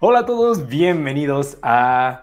Hola a todos, bienvenidos a,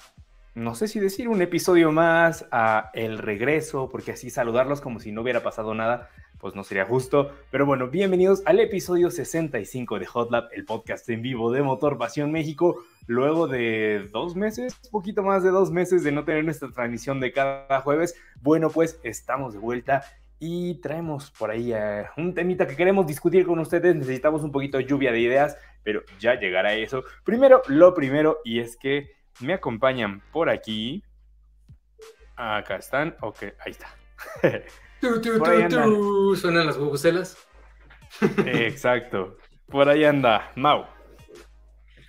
no sé si decir un episodio más, a El Regreso, porque así saludarlos como si no hubiera pasado nada, pues no sería justo. Pero bueno, bienvenidos al episodio 65 de Hotlap, el podcast en vivo de Motor Pasión México, luego de dos meses, poquito más de dos meses de no tener nuestra transmisión de cada jueves. Bueno, pues estamos de vuelta y traemos por ahí eh, un temita que queremos discutir con ustedes. Necesitamos un poquito de lluvia de ideas pero ya llegará eso. Primero, lo primero, y es que me acompañan por aquí. Acá están, ok, ahí está. Suenan las bubucelas. Exacto. Por ahí anda, Mau.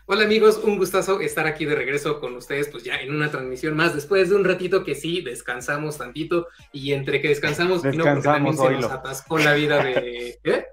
Hola amigos, un gustazo estar aquí de regreso con ustedes, pues ya en una transmisión más, después de un ratito que sí, descansamos tantito, y entre que descansamos, descansamos no, se nos atascó la vida de... ¿eh?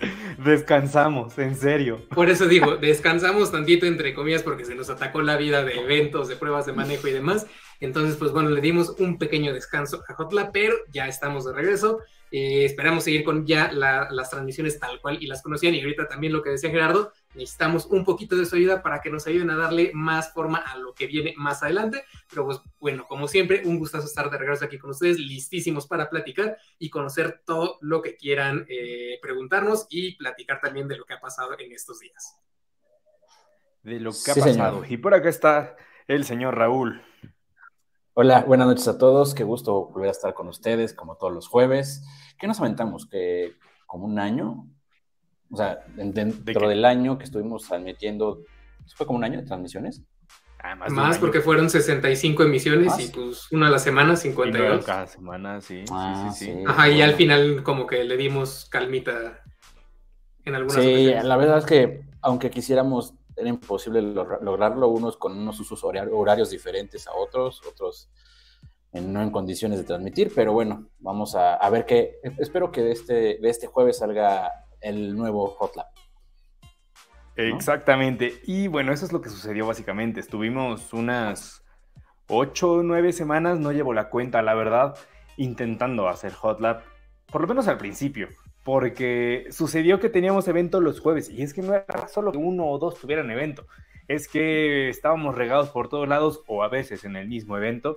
Descansamos, en serio. Por eso digo, descansamos tantito entre comillas porque se nos atacó la vida de eventos, de pruebas de manejo y demás. Entonces, pues bueno, le dimos un pequeño descanso a Hotla, pero ya estamos de regreso. Eh, esperamos seguir con ya las transmisiones tal cual y las conocían. Y ahorita también lo que decía Gerardo, necesitamos un poquito de su ayuda para que nos ayuden a darle más forma a lo que viene más adelante. Pero pues bueno, como siempre, un gustazo estar de regreso aquí con ustedes, listísimos para platicar y conocer todo lo que quieran eh, preguntarnos y platicar también de lo que ha pasado en estos días. De lo que ha pasado. Y por acá está el señor Raúl. Hola, buenas noches a todos. Qué gusto volver a estar con ustedes, como todos los jueves. ¿Qué nos aventamos? ¿Que como un año? O sea, dentro del año que estuvimos transmitiendo, ¿fue como un año de transmisiones? Ah, más, porque fueron 65 emisiones y pues una a la semana, 52. cada semana, sí, ah, sí, sí, Ajá, y al final como que le dimos calmita en algunas Sí, la verdad es que aunque quisiéramos era imposible lograrlo, unos con unos usos horarios diferentes a otros, otros no en condiciones de transmitir, pero bueno, vamos a, ver qué, espero que de este, de este jueves salga el nuevo Hotlap. Exactamente, y bueno, eso es lo que sucedió básicamente, estuvimos unas ocho o nueve semanas, no llevo la cuenta, la verdad, intentando hacer Hotlap, por lo menos al principio, porque sucedió que teníamos evento los jueves y es que no era solo que uno o dos tuvieran evento, es que estábamos regados por todos lados o a veces en el mismo evento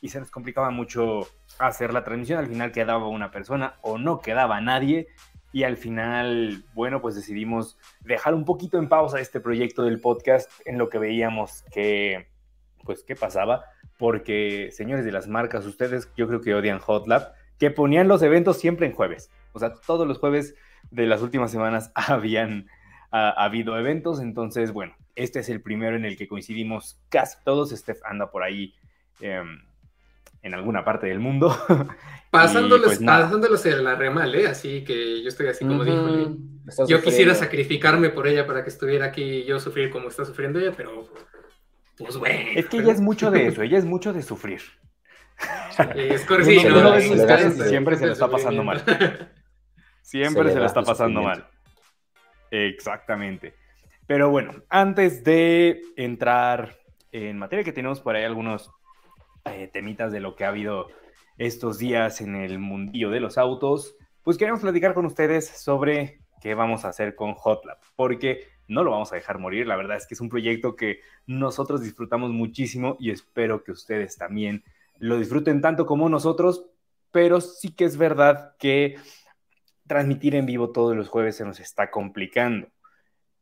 y se nos complicaba mucho hacer la transmisión, al final quedaba una persona o no quedaba nadie y al final, bueno, pues decidimos dejar un poquito en pausa este proyecto del podcast en lo que veíamos que, pues, qué pasaba, porque señores de las marcas, ustedes yo creo que odian Hotlab, que ponían los eventos siempre en jueves. O sea, todos los jueves de las últimas semanas habían ha, habido eventos. Entonces, bueno, este es el primero en el que coincidimos casi todos. Steph anda por ahí em, en alguna parte del mundo. Pasándoles, pues, la remal, ¿eh? Así que yo estoy así como dijo. Yo quisiera sacrificarme por ella para que estuviera aquí y yo sufrir como está sufriendo ella, pero pues bueno. Es que ella es mucho de eso, ella es mucho de sufrir. Es siempre se lo está pasando mal. Siempre se, le está pasando mal. Exactamente. Pero bueno, antes de entrar en materia, que tenemos por ahí algunos eh, temitas de lo que ha habido estos días en el mundillo de los autos, pues queremos platicar con ustedes sobre qué vamos a hacer con Hotlap, porque no lo vamos a dejar morir. La verdad es que es un proyecto que nosotros disfrutamos muchísimo y espero que ustedes también lo disfruten tanto como nosotros, pero sí que es verdad que transmitir en vivo todos los jueves se nos está complicando.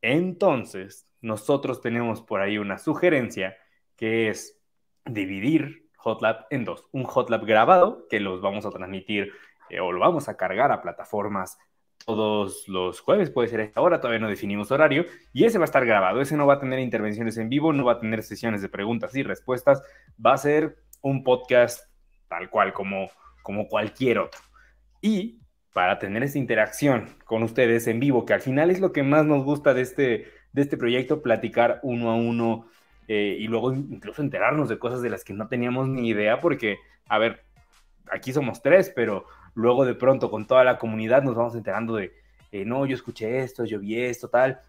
Entonces, nosotros tenemos por ahí una sugerencia que es dividir Hotlab en dos. Un Hotlab grabado, que los vamos a transmitir eh, o lo vamos a cargar a plataformas todos los jueves, puede ser esta hora, todavía no definimos horario, y ese va a estar grabado, ese no va a tener intervenciones en vivo, no va a tener sesiones de preguntas y respuestas, va a ser un podcast tal cual como, como cualquier otro. Y para tener esa interacción con ustedes en vivo, que al final es lo que más nos gusta de este, de este proyecto, platicar uno a uno eh, y luego incluso enterarnos de cosas de las que no teníamos ni idea, porque, a ver, aquí somos tres, pero luego de pronto con toda la comunidad nos vamos enterando de, eh, no, yo escuché esto, yo vi esto, tal.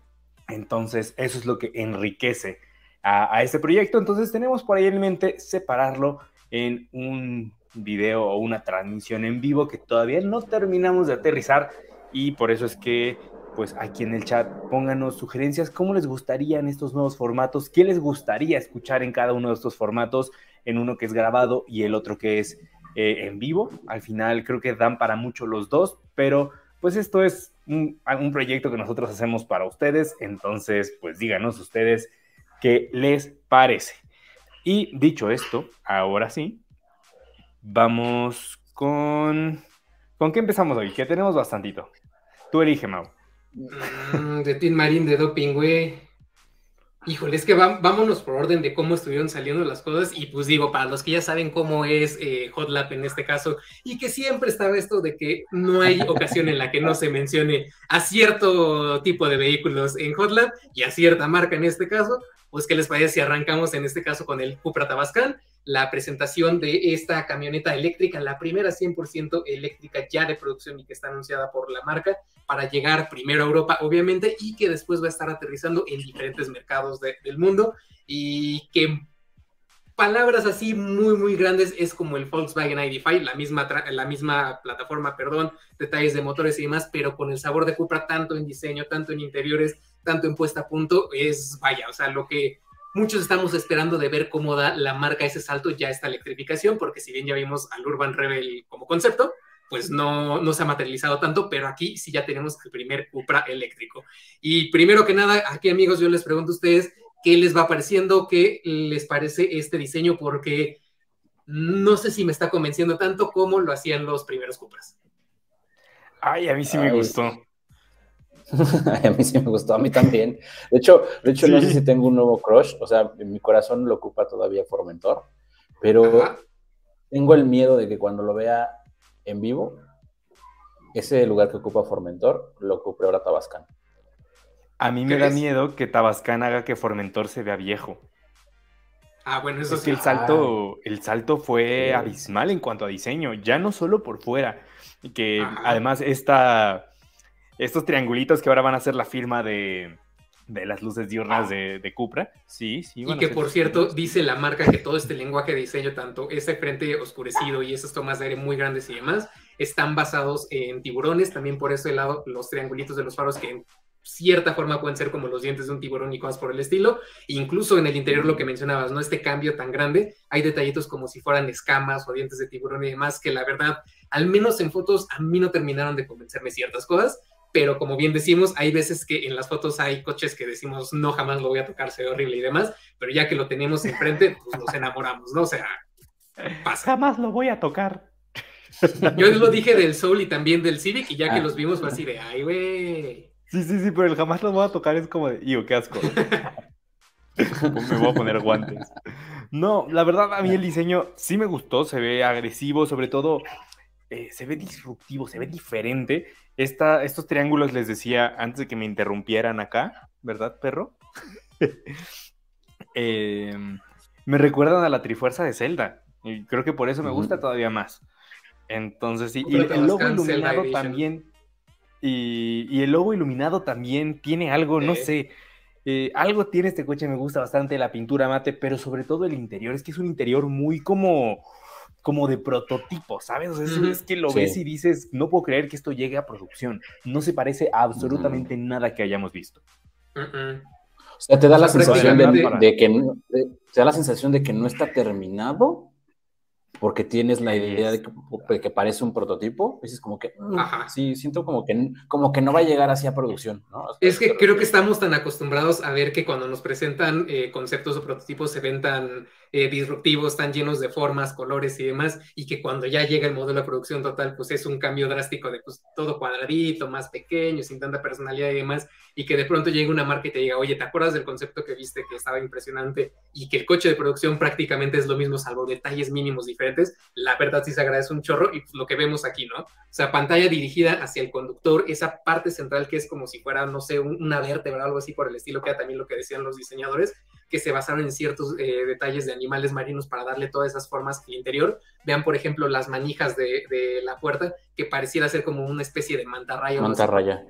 Entonces, eso es lo que enriquece a, a este proyecto. Entonces, tenemos por ahí en mente separarlo en un video o una transmisión en vivo que todavía no terminamos de aterrizar y por eso es que pues aquí en el chat pónganos sugerencias, cómo les gustarían estos nuevos formatos, qué les gustaría escuchar en cada uno de estos formatos, en uno que es grabado y el otro que es eh, en vivo. Al final creo que dan para mucho los dos, pero pues esto es un, proyecto que nosotros hacemos para ustedes, entonces pues díganos ustedes qué les parece. Y dicho esto, ahora sí, vamos con... ¿Con qué empezamos hoy? Que tenemos bastantito. Tú elige, Mau. Mm, de Team Marín de doping, güey. Híjole, es que vámonos por orden de cómo estuvieron saliendo las cosas. Y pues digo, para los que ya saben cómo es eh, Hot Lap en este caso, y que siempre estaba esto de que no hay ocasión en la que no se mencione a cierto tipo de vehículos en Hot Lap y a cierta marca en este caso, pues ¿qué les parece si arrancamos en este caso con el Cupra Tabascan? La presentación de esta camioneta eléctrica, la primera 100% eléctrica ya de producción y que está anunciada por la marca para llegar primero a Europa, obviamente, y que después va a estar aterrizando en diferentes mercados del mundo. Y que palabras así muy, muy grandes es como el Volkswagen ID5, la misma, la misma plataforma, perdón, detalles de motores y demás, pero con el sabor de Cupra tanto en diseño, tanto en interiores, tanto en puesta a punto, es, vaya, o sea, lo que muchos estamos esperando de ver cómo da la marca ese salto ya esta electrificación, porque si bien ya vimos al Urban Rebel como concepto, pues no, no se ha materializado tanto, pero aquí sí ya tenemos el primer Cupra eléctrico. Y primero que nada, aquí amigos, yo les pregunto a ustedes, ¿qué les va pareciendo? ¿Qué les parece este diseño? Porque no sé si me está convenciendo tanto como lo hacían los primeros Cupras. Ay, a mí sí me gustó. a mí sí me gustó, a mí también. De hecho, de hecho no sé si tengo un nuevo crush, o sea, en mi corazón lo ocupa todavía Formentor, pero tengo el miedo de que cuando lo vea en vivo, ese lugar que ocupa Formentor lo ocupe ahora Tabascan. A mí me da miedo que Tabascan haga que Formentor se vea viejo. Ah, bueno, eso sí. el salto, el salto fue abismal en cuanto a diseño, ya no solo por fuera, que además esta estos triangulitos que ahora van a ser la firma de, las luces diurnas de, de, Cupra. Sí, sí. Y que por cierto, dice la marca que todo este lenguaje de diseño, tanto ese frente oscurecido y esas tomas de aire muy grandes y demás, están basados en tiburones. También por ese lado, los triangulitos de los faros que en cierta forma pueden ser como los dientes de un tiburón y cosas por el estilo. Incluso en el interior, lo que mencionabas, ¿no? Este cambio tan grande, hay detallitos como si fueran escamas o dientes de tiburón y demás, que la verdad, al menos en fotos, a mí no terminaron de convencerme ciertas cosas pero como bien decimos, hay veces que en las fotos hay coches que decimos, no, jamás lo voy a tocar, se ve horrible y demás, pero ya que lo tenemos enfrente, pues nos enamoramos, ¿no? O sea, pasa. Jamás lo voy a tocar. Yo lo dije del Soul y también del Civic, y ya que ah. los vimos fue así de, ay, güey. Sí, sí, sí, pero el jamás lo voy a tocar es como de, ¡Iu, qué asco! me voy a poner guantes. No, la verdad, a mí el diseño sí me gustó, se ve agresivo, sobre todo eh, se ve disruptivo, se ve diferente estos triángulos les decía antes de que me interrumpieran acá, ¿verdad, perro? Em, me recuerdan a la Trifuerza de Zelda. Y creo que por eso me gusta todavía más. Entonces, sí, y el logo iluminado también. Y, el logo iluminado también tiene algo, no sé. Eh, algo tiene este coche, me gusta bastante la pintura mate, pero sobre todo el interior. Es que es un interior muy como como de prototipo, ¿sabes? O sea, es que lo ves y dices, no puedo creer que esto llegue a producción. No se parece a absolutamente nada que hayamos visto. O sea, te da la sensación de, que te da la sensación de que no está terminado, porque tienes la idea de que, parece un prototipo, dices como que, mm, sí, siento como que, como que no va a llegar así a producción, ¿no? es que creo que estamos tan acostumbrados a ver que cuando nos presentan eh, conceptos o prototipos se ven tan eh, disruptivos, tan llenos de formas, colores y demás, y que cuando ya llega el modelo de producción total, pues es un cambio drástico de pues todo cuadradito, más pequeño, sin tanta personalidad y demás, y que de pronto llegue una marca y te diga, oye, ¿te acuerdas del concepto que viste que estaba impresionante y que el coche de producción prácticamente es lo mismo, salvo detalles mínimos diferentes? La verdad sí se agradece un chorro y pues, lo que vemos aquí, ¿no? O sea, pantalla dirigida hacia el conductor, esa parte central que es como si fuera, no sé, una vértebra o algo así por el estilo, que era también lo que decían los diseñadores, que se basaron en ciertos eh, detalles de animales marinos para darle todas esas formas al interior. Vean, por ejemplo, las manijas de, la puerta, que pareciera ser como una especie de mantarraya. Mantarraya.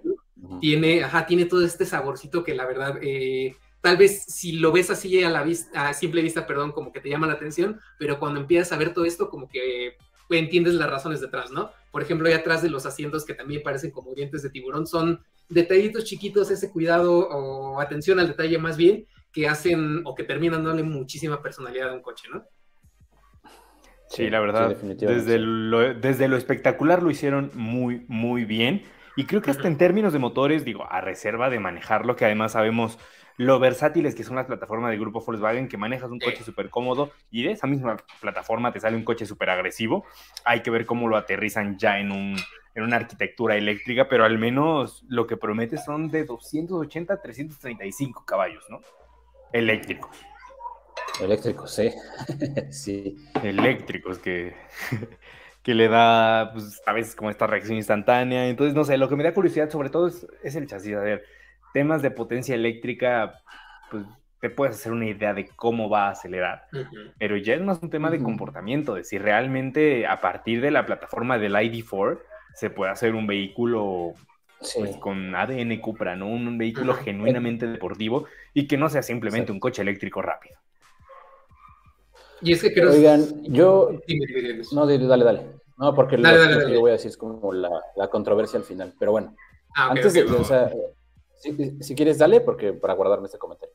Tiene, ajá, tiene todo este saborcito que la verdad, eh, tal vez si lo ves así a la vista, a simple vista, perdón, como que te llama la atención, pero cuando empiezas a ver todo esto, como que entiendes las razones detrás, ¿no? Por ejemplo, ahí atrás de los asientos que también parecen como dientes de tiburón, son detallitos chiquitos, ese cuidado o atención al detalle más bien, que hacen o que terminan dándole muchísima personalidad a un coche, ¿no? Sí, la verdad, desde, lo, desde lo espectacular lo hicieron muy, muy bien. Y creo que hasta en términos de motores, digo, a reserva de manejarlo, que además sabemos lo versátiles que son las plataformas del grupo Volkswagen, que manejas un coche súper cómodo y de esa misma plataforma te sale un coche súper agresivo. Hay que ver cómo lo aterrizan ya en, un, en una arquitectura eléctrica, pero al menos lo que promete son de 280 a 335 caballos, ¿no? Eléctricos. Eléctricos, sí. sí. Eléctricos, que, que le da, pues, a veces como esta reacción instantánea. Entonces, no sé, lo que me da curiosidad sobre todo es, es el chasis. A ver, temas de potencia eléctrica, pues te puedes hacer una idea de cómo va a acelerar. Pero ya es más un tema de comportamiento, de si realmente a partir de la plataforma del ID4 se puede hacer un vehículo pues, con ADN Cupra, ¿no? Un, vehículo genuinamente deportivo y que no sea simplemente un coche eléctrico rápido. Y es que creo... Oigan, yo... No, dale, dale. No, porque lo, que voy a decir es como la, controversia al final. Pero bueno, ah, antes de... O sea, si, quieres, dale, porque para guardarme este comentario.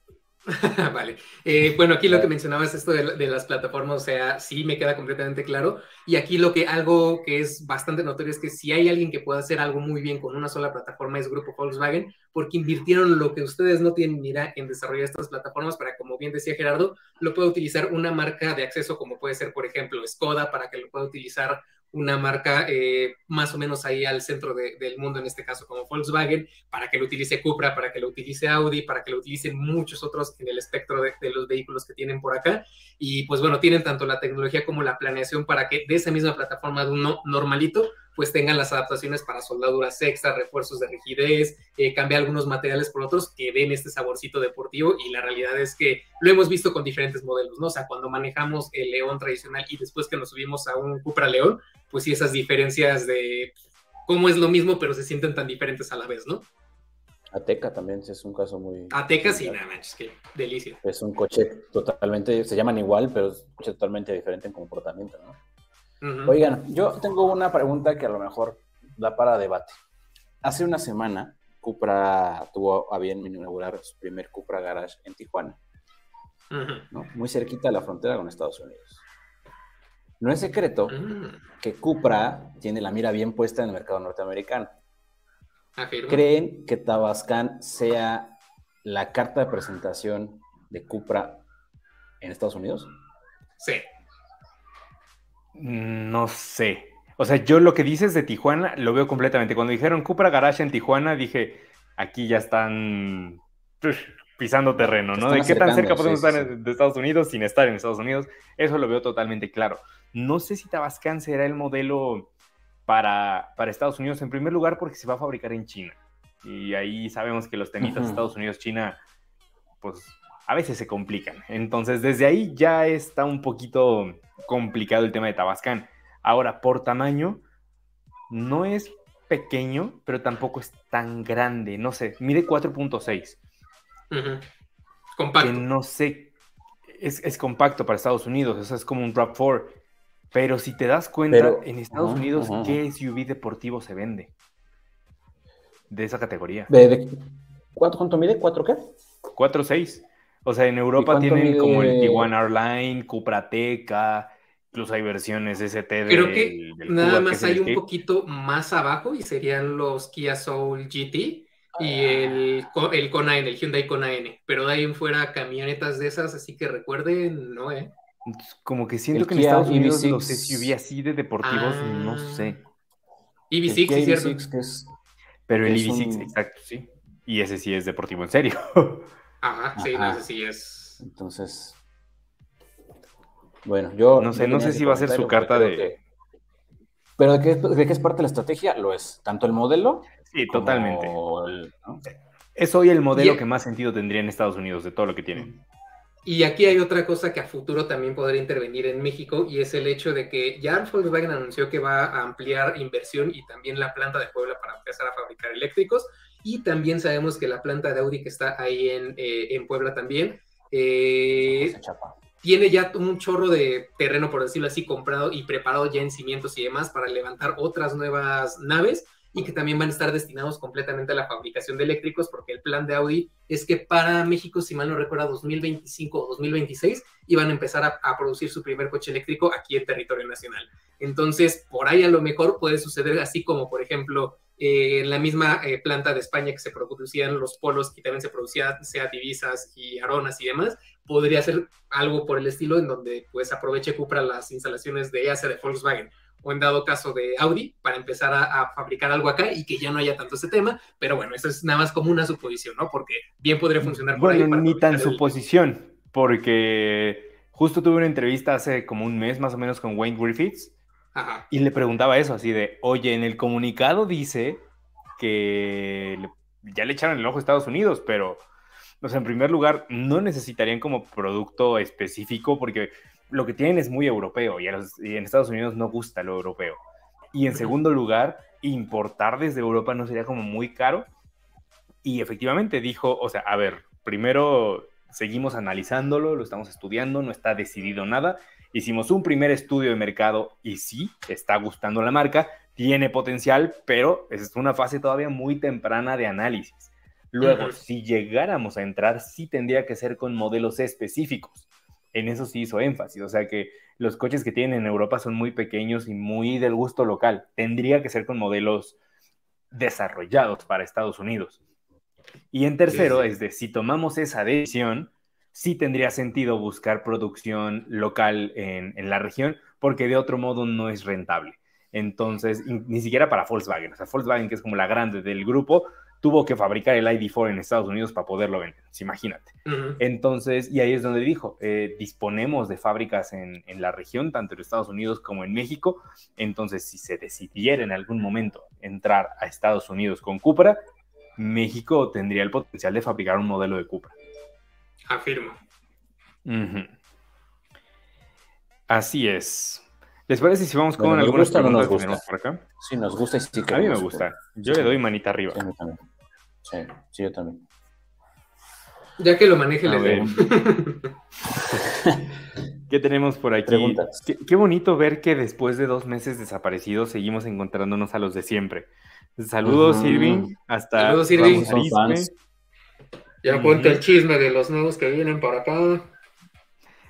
vale. Eh, bueno, aquí lo que mencionabas, esto de, las plataformas, o sea, sí me queda completamente claro. Y aquí lo que algo que es bastante notorio es que si hay alguien que pueda hacer algo muy bien con una sola plataforma es Grupo Volkswagen, porque invirtieron lo que ustedes no tienen ni idea en desarrollar estas plataformas para, como bien decía Gerardo, lo pueda utilizar una marca de acceso como puede ser, por ejemplo, Skoda, para que lo pueda utilizar una marca eh, más o menos ahí al centro del mundo, en este caso como Volkswagen, para que lo utilice Cupra, para que lo utilice Audi, para que lo utilicen muchos otros en el espectro de, de, los vehículos que tienen por acá. Y pues bueno, tienen tanto la tecnología como la planeación para que de esa misma plataforma de uno normalito pues tengan las adaptaciones para soldaduras extra, refuerzos de rigidez, eh, cambiar algunos materiales por otros que den este saborcito deportivo y la realidad es que lo hemos visto con diferentes modelos, ¿no? O sea, cuando manejamos el León tradicional y después que nos subimos a un Cupra León, pues sí esas diferencias de cómo es lo mismo pero se sienten tan diferentes a la vez, ¿no? Ateca también es un caso muy... Ateca sí, nada manches, qué delicia. Es un coche totalmente, se llaman igual, pero es un coche totalmente diferente en comportamiento, ¿no? Oigan, yo tengo una pregunta que a lo mejor da para debate. Hace una semana, Cupra tuvo a bien inaugurar su primer Cupra Garage en Tijuana, muy cerquita de la frontera con Estados Unidos. No es secreto que Cupra tiene la mira bien puesta en el mercado norteamericano. ¿Creen que Tabascan sea la carta de presentación de Cupra en Estados Unidos? Sí. No sé. O sea, yo lo que dices de Tijuana lo veo completamente. Cuando dijeron Cupra Garage en Tijuana, dije, aquí ya están pisando terreno, ¿no? ¿De qué tan cerca podemos estar de Estados Unidos sin estar en Estados Unidos? Eso lo veo totalmente claro. No sé si Tabascan será el modelo para, para Estados Unidos, en primer lugar porque se va a fabricar en China. Y ahí sabemos que los temitas de Estados Unidos-China, pues a veces se complican. Entonces, desde ahí ya está un poquito complicado el tema de Tabascan. Ahora, por tamaño, no es pequeño, pero tampoco es tan grande. No sé, mide 4.6. Compacto. no sé, es, compacto para Estados Unidos, eso es como un Drop 4. Pero si te das cuenta, en Estados Unidos, ¿qué SUV deportivo se vende? De esa categoría. ¿De, cuánto mide? ¿4 qué? 4.6. O sea, en Europa tienen como el Tijuana Airline, Cuprateca, incluso hay versiones ST de. Creo que nada más hay un poquito más abajo y serían los Kia Soul GT y ah. el, el Kona N, el Hyundai Kona N. Pero de ahí en fuera camionetas de esas, así que recuerden, no, ¿eh? Como que siento que en Estados Unidos los SUV así de deportivos, no ah. sé. EV6, es cierto. Pero el EV6, exacto, sí. Y ese sí es deportivo en serio. Ajá, sí, no sé si es. Entonces, bueno, yo... No sé, no sé si va a ser su carta de... Pero de que, es parte de la estrategia, lo es. Tanto el modelo... Sí, totalmente. Es hoy el modelo que más sentido tendría en Estados Unidos de todo lo que tienen. Y aquí hay otra cosa que a futuro también podría intervenir en México y es el hecho de que ya Volkswagen anunció que va a ampliar inversión y también la planta de Puebla para empezar a fabricar eléctricos. Y también sabemos que la planta de Audi que está ahí en, eh, Puebla también eh, tiene ya un chorro de terreno, por decirlo así, comprado y preparado ya en cimientos y demás para levantar otras nuevas naves. y que también van a estar destinados completamente a la fabricación de eléctricos, porque el plan de Audi es que para México, si mal no recuerdo, 2025 o 2026, iban a empezar a, producir su primer coche eléctrico aquí en territorio nacional. Entonces, por ahí a lo mejor puede suceder así como, por ejemplo, eh, en la misma eh, planta de España que se producían los polos y también se producían sea divisas y aronas y demás, podría ser algo por el estilo en donde pues aproveche Cupra las instalaciones de EASA de Volkswagen o en dado caso de Audi para empezar a, fabricar algo acá y que ya no haya tanto ese tema, pero bueno, eso es nada más como una suposición, ¿no? Porque bien podría funcionar por bueno, ni tan suposición, porque justo tuve una entrevista hace como un mes más o menos con Wayne Griffiths y le preguntaba eso, así de, oye, en el comunicado dice que ya le echaron el ojo a Estados Unidos, pero, o sea, en primer lugar, no necesitarían como producto específico porque lo que tienen es muy europeo y, en Estados Unidos no gusta lo europeo. Y en segundo lugar, importar desde Europa no sería como muy caro. Y efectivamente dijo, o sea, a ver, primero seguimos analizándolo, lo estamos estudiando, no está decidido nada. Hicimos un primer estudio de mercado y sí, está gustando la marca, tiene potencial, pero es una fase todavía muy temprana de análisis. Luego, si llegáramos a entrar, sí tendría que ser con modelos específicos en eso sí hizo énfasis, o sea que los coches que tienen en Europa son muy pequeños y muy del gusto local. Tendría que ser con modelos desarrollados para Estados Unidos. Y en tercero, es de si tomamos esa decisión, sí tendría sentido buscar producción local en, en, la región, porque de otro modo no es rentable. Entonces, ni siquiera para Volkswagen, o sea, Volkswagen, que es como la grande del grupo, tuvo que fabricar el ID4 en Estados Unidos para poderlo vender, imagínate. Entonces, y ahí es donde dijo, eh, disponemos de fábricas en, la región, tanto en Estados Unidos como en México, entonces si se decidiera en algún momento entrar a Estados Unidos con Cupra, México tendría el potencial de fabricar un modelo de Cupra. Afirmo. Así es. ¿Les parece si vamos con algunas preguntas que tenemos por acá? Sí, nos gusta y sí A mí me gusta. Yo le doy manita arriba. Sí, Sí, yo también. Ya que lo maneje, le doy. ¿Qué tenemos por aquí? Qué, bonito ver que después de dos meses desaparecidos seguimos encontrándonos a los de siempre. Saludos, Irving. Hasta Saludos, Irving. Ya cuenta el chisme de los nuevos que vienen para acá.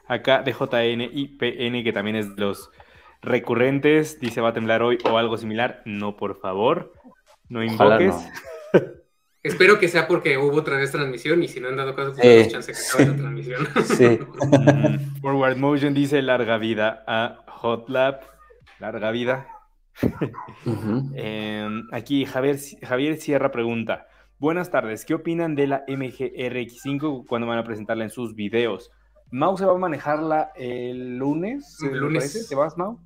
Acá de JN y PN, que también es de los recurrentes, dice va a temblar hoy o algo similar, no, por favor, no invoques. Espero que sea porque hubo otra vez transmisión y si no han dado caso, pues chance que acabe la transmisión. Sí. Mm, Forward Motion dice larga vida a Hotlap, larga vida. Em, aquí Javier, Javier Sierra pregunta, buenas tardes, ¿qué opinan de la MGRX5 cuando van a presentarla en sus videos? Mau se va a manejarla el lunes. ¿El lunes? ¿Te vas, Mau?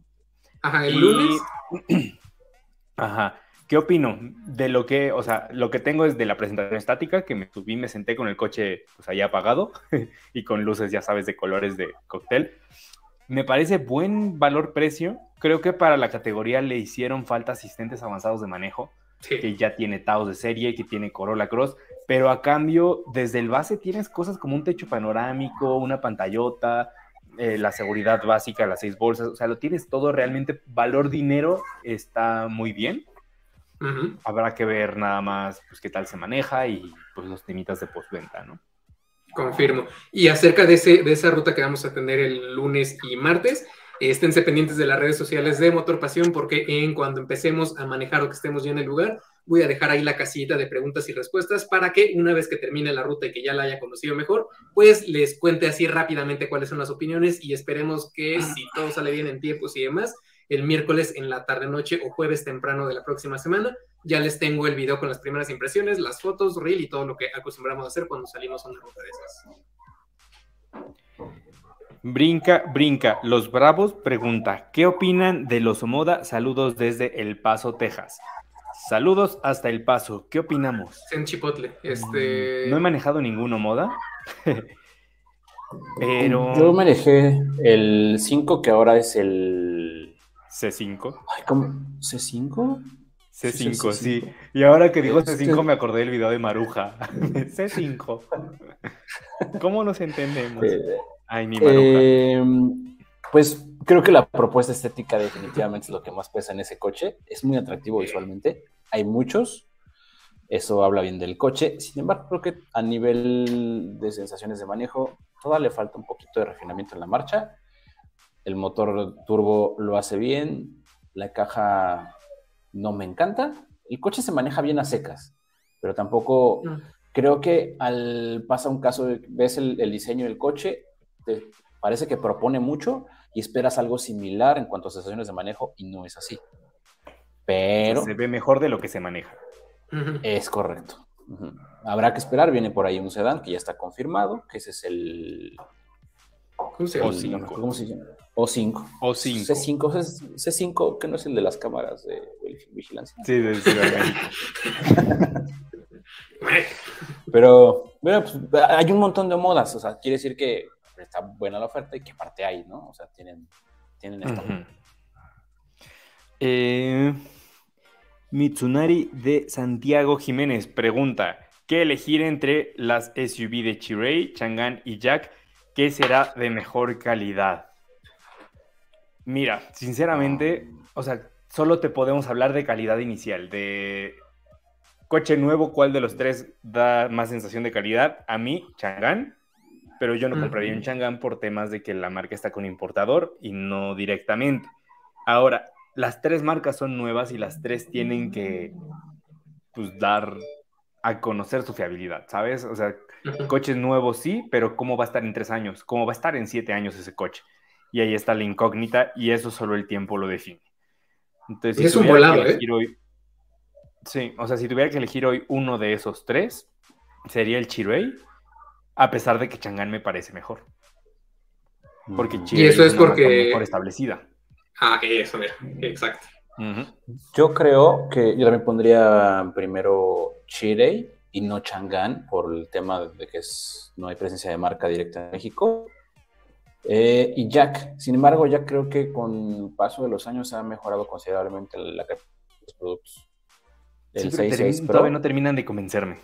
Ajá, el lunes. Ajá. ¿Qué opino de lo que, o sea, lo que tengo es de la presentación estática, que me subí, me senté con el coche pues ahí apagado y con luces, ya sabes, de colores de cóctel. Me parece buen valor-precio. Creo que para la categoría le hicieron falta asistentes avanzados de manejo, que ya tiene Taos de serie, que tiene Corolla Cross, pero a cambio, desde el base tienes cosas como un techo panorámico, una pantallota, eh, la seguridad básica, las seis bolsas, o sea, lo tienes todo realmente, valor dinero está muy bien. Habrá que ver nada más pues, qué tal se maneja y pues los temitas de postventa, ¿no? Confirmo. Y acerca de, ese, de esa ruta que vamos a tener el lunes y martes, esténse pendientes de las redes sociales de Motor Pasión porque en cuando empecemos a manejar o que estemos ya en el lugar, voy a dejar ahí la casillita de preguntas y respuestas para que una vez que termine la ruta y que ya la haya conocido mejor, pues les cuente así rápidamente cuáles son las opiniones y esperemos que si todo sale bien en tiempos y demás, el miércoles en la tarde noche o jueves temprano de la próxima semana, ya les tengo el video con las primeras impresiones, las fotos, reel y todo lo que acostumbramos a hacer cuando salimos a una ruta de esas. Brinca, brinca. Los Bravos pregunta, ¿qué opinan de los Omoda? Saludos desde El Paso, Texas. Saludos hasta El Paso. ¿Qué opinamos? En Chipotle. Este... No he manejado ninguno moda. pero. Yo manejé el 5, que ahora es el. C5. Ay, ¿cómo? ¿C5? C5, sí. Y ahora que digo C5 me acordé del video de Maruja. C5. ¿Cómo nos entendemos? Eh, Ay, Maruja. Eh, Pues creo que la propuesta estética definitivamente es lo que más pesa en ese coche. Es muy atractivo visualmente. Hay muchos. Eso habla bien del coche. Sin embargo, creo que a nivel de sensaciones de manejo, todavía le falta un poquito de refinamiento en la marcha. El motor turbo lo hace bien. La caja no me encanta. El coche se maneja bien a secas, pero tampoco Mm. creo que al pasa un caso, ves el, el diseño del coche, te parece que propone mucho y esperas algo similar en cuanto a sensaciones de manejo y no es así. Pero Se ve mejor de lo que se maneja. Es correcto. Habrá que esperar, viene por ahí un sedán que ya está confirmado, que ese es el, ¿Cómo se llama? O5. no me acuerdo ¿cómo se llama? O5. O5. C5, C- C5, que no es el de las cámaras de vigilancia. Sí, de Pero, bueno, pues, hay un montón de modas, o sea, quiere decir que está buena la oferta y que aparte hay, ¿no? O sea, tienen, tienen esta. Eh, Mitsunari de Santiago Jiménez pregunta: ¿Qué elegir entre las SUV de Chirey, Chang'an y Jack? ¿Qué será de mejor calidad? Mira, sinceramente, o sea, solo te podemos hablar de calidad inicial, de coche nuevo, ¿cuál de los tres da más sensación de calidad? A mí, Chang'an, pero yo no compraría un. Chang'an por temas de que la marca está con importador y no directamente. Ahora, las tres marcas son nuevas y las tres tienen que pues, dar a conocer su fiabilidad, ¿sabes? O sea, coches nuevos sí, pero ¿cómo va a estar en tres años? ¿Cómo va a estar en siete años ese coche? Y ahí está la incógnita y eso solo el tiempo lo define. Entonces, Es un volado, ¿eh? hoy- Sí, o sea, si tuviera que elegir hoy uno de esos tres, sería el Chirey, a pesar de que Chang'an me parece mejor. Porque. Chirey eso es una marca porque- mejor establecida. Ah, eso, mira, exacto. Yo creo que yo también pondría primero Chirey y no Chang'an por el tema de que es, no hay presencia de marca directa en México. Eh, y Jack, sin embargo, ya creo que con el paso de los años ha mejorado considerablemente la calidad de los productos. El Sí, pero 6.6 termin- Pro. todavía no terminan de convencerme.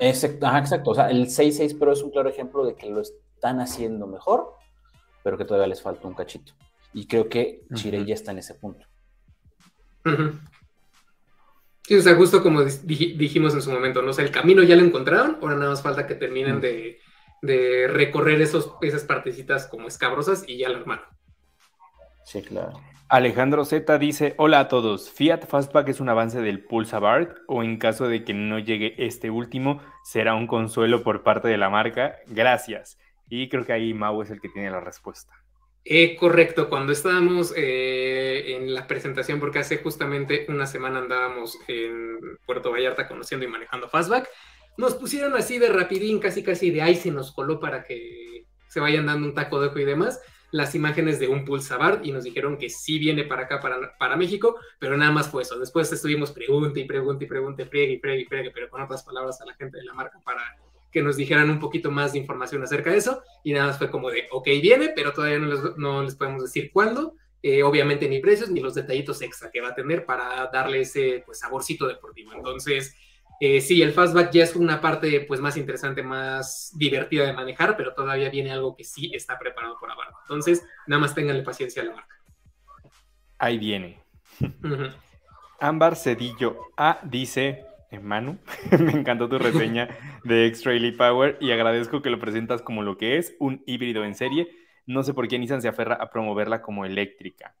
Exacto, ajá, exacto. O sea, el 6.6 Pro es un claro ejemplo de que lo están haciendo mejor, pero que todavía les falta un cachito. Y creo que Chirey Ujú. ya está en ese punto. Sí, o sea, justo como dij- dijimos en su momento, ¿no? O sea, el camino ya lo encontraron, ahora nada más falta que terminen de, de recorrer esos, esas partecitas como escabrosas y ya lo armaron. Sí, claro. Alejandro Z dice: Hola a todos. ¿Fiat Fastback es un avance del Pulsa Bart? ¿O en caso de que no llegue este último, será un consuelo por parte de la marca? Gracias. Y creo que ahí Mau es el que tiene la respuesta. Eh, correcto, cuando estábamos eh, en la presentación, porque hace justamente una semana andábamos en Puerto Vallarta conociendo y manejando Fastback, nos pusieron así de rapidín, casi casi de ahí se nos coló para que se vayan dando un taco de ojo y demás, las imágenes de un Pulsar y nos dijeron que sí viene para acá, para, para México, pero nada más fue eso. Después estuvimos pregunte y pregunte y pregunte, friegue y friegue y friegue, pero con otras palabras a la gente de la marca para que nos dijeran un poquito más de información acerca de eso y nada más fue como de, ok, viene, pero todavía no les, no les podemos decir cuándo, eh, obviamente ni precios ni los detallitos extra que va a tener para darle ese pues, saborcito deportivo. Entonces, eh, sí, el fastback ya es una parte pues más interesante, más divertida de manejar, pero todavía viene algo que sí está preparado por abajo. Entonces, nada más tenganle paciencia a la marca. Ahí viene. Ámbar Cedillo A dice: eh, Manu, me encantó tu reseña de Extra Elite Power y agradezco que lo presentas como lo que es, un híbrido en serie. No sé por qué Nissan se aferra a promoverla como eléctrica.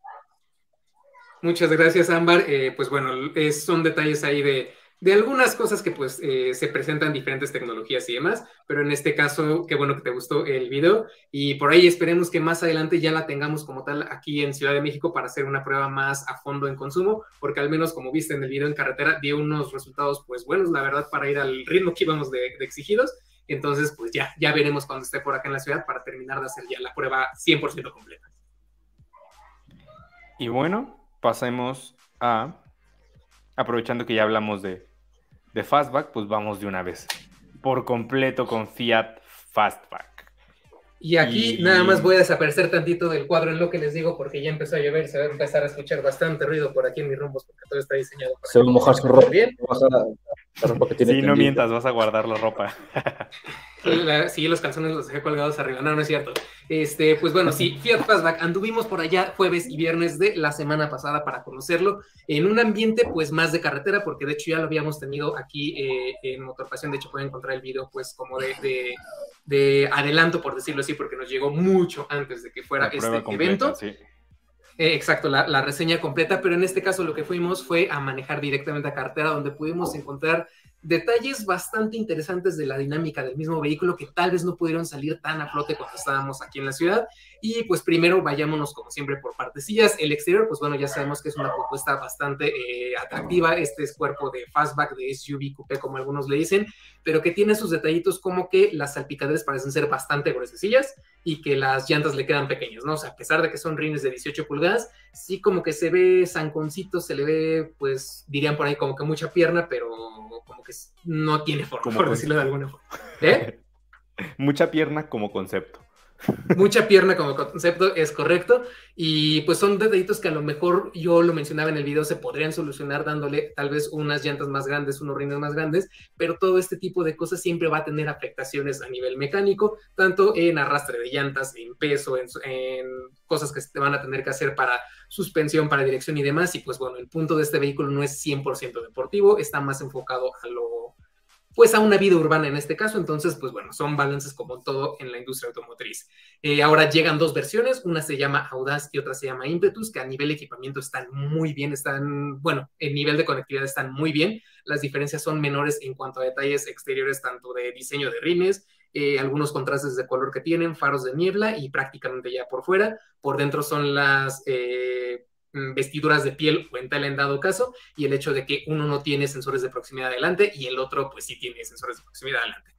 Muchas gracias, Ámbar. Eh, pues bueno, es- son detalles ahí de, de algunas cosas que pues eh, se presentan diferentes tecnologías y demás, pero en este caso, qué bueno que te gustó el video y por ahí esperemos que más adelante ya la tengamos como tal aquí en Ciudad de México para hacer una prueba más a fondo en consumo, porque al menos como viste en el video en carretera dio unos resultados pues buenos, la verdad, para ir al ritmo que íbamos de, de exigidos. Entonces, pues ya, ya veremos cuando esté por acá en la ciudad para terminar de hacer ya la prueba 100% completa. Y bueno, pasemos a, aprovechando que ya hablamos de, de Fastback, pues vamos de una vez por completo con Fiat Fastback. Y aquí Y- nada más voy a desaparecer tantito del cuadro en lo que les digo porque ya empezó a llover, se va a empezar a escuchar bastante ruido por aquí en mis rumbos porque todo está diseñado para Se va a que mojar se su ropa. bien. Baja la, la ropa que tiene Sí, no mientas, vas a guardar la ropa. sí, los calzones los dejé colgados arriba. No, no es cierto. Este, pues bueno, sí, Fiat Fastback. Anduvimos por allá jueves y viernes de la semana pasada para conocerlo en un ambiente pues más de carretera, porque de hecho ya lo habíamos tenido aquí eh, en Motorpasión. De hecho, pueden encontrar el video pues como de, de, adelanto, por decirlo así, porque nos llegó mucho antes de que fuera este evento. Sí. Eh, exacto, la, la, reseña completa, pero en este caso lo que fuimos fue a manejar directamente a carretera, donde pudimos encontrar detalles bastante interesantes de la dinámica del mismo vehículo que tal vez no pudieron salir tan a flote cuando estábamos aquí en la ciudad. Y pues primero vayámonos como siempre por partecillas. El exterior, pues bueno, ya sabemos que es una propuesta bastante eh, atractiva. Este es cuerpo de fastback, de SUV coupé, como algunos le dicen, pero que tiene sus detallitos como que las salpicaderas parecen ser bastante gruesecillas y que las llantas le quedan pequeñas, ¿no? O sea, a pesar de que son rines de 18 pulgadas, sí como que se ve zanconcito, se le ve, pues dirían por ahí como que mucha pierna, pero como que no tiene forma, por decirlo de alguna forma. ¿Eh? Mucha pierna como concepto. Mucha pierna como concepto, es correcto. Y pues son detallitos que a lo mejor yo lo mencionaba en el video, se podrían solucionar dándole tal vez unas llantas más grandes, unos rines más grandes, pero todo este tipo de cosas siempre va a tener afectaciones a nivel mecánico, tanto en arrastre de llantas, en peso, en, en cosas que se van a tener que hacer para suspensión, para dirección y demás. Y pues bueno, el punto de este vehículo no es 100% deportivo, está más enfocado a lo pues a una vida urbana en este caso. Entonces, pues bueno, son balances como todo en la industria automotriz. Eh, ahora llegan dos versiones, una se llama Audaz y otra se llama Impetus, que a nivel de equipamiento están muy bien, están, bueno, en nivel de conectividad están muy bien. Las diferencias son menores en cuanto a detalles exteriores, tanto de diseño de rines, eh, algunos contrastes de color que tienen, faros de niebla y prácticamente ya por fuera. Por dentro son las... Eh, vestiduras de piel o en tal en dado caso, y el hecho de que uno no tiene sensores de proximidad adelante y el otro pues sí tiene sensores de proximidad adelante.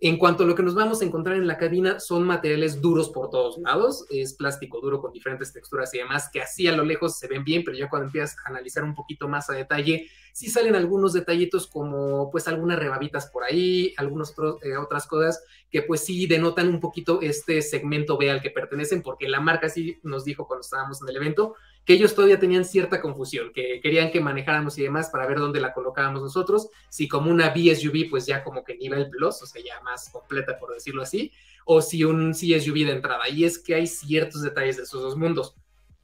En cuanto a lo que nos vamos a encontrar en la cabina, son materiales duros por todos lados, es plástico duro con diferentes texturas y demás, que así a lo lejos se ven bien, pero ya cuando empiezas a analizar un poquito más a detalle, sí salen algunos detallitos como pues algunas rebabitas por ahí, algunas eh, otras cosas que pues sí denotan un poquito este segmento B al que pertenecen, porque la marca sí nos dijo cuando estábamos en el evento que ellos todavía tenían cierta confusión, que querían que manejáramos y demás para ver dónde la colocábamos nosotros, si como una BSUV pues ya como que nivel plus, o sea, ya más completa por decirlo así, o si un CSUV de entrada. Y es que hay ciertos detalles de esos dos mundos.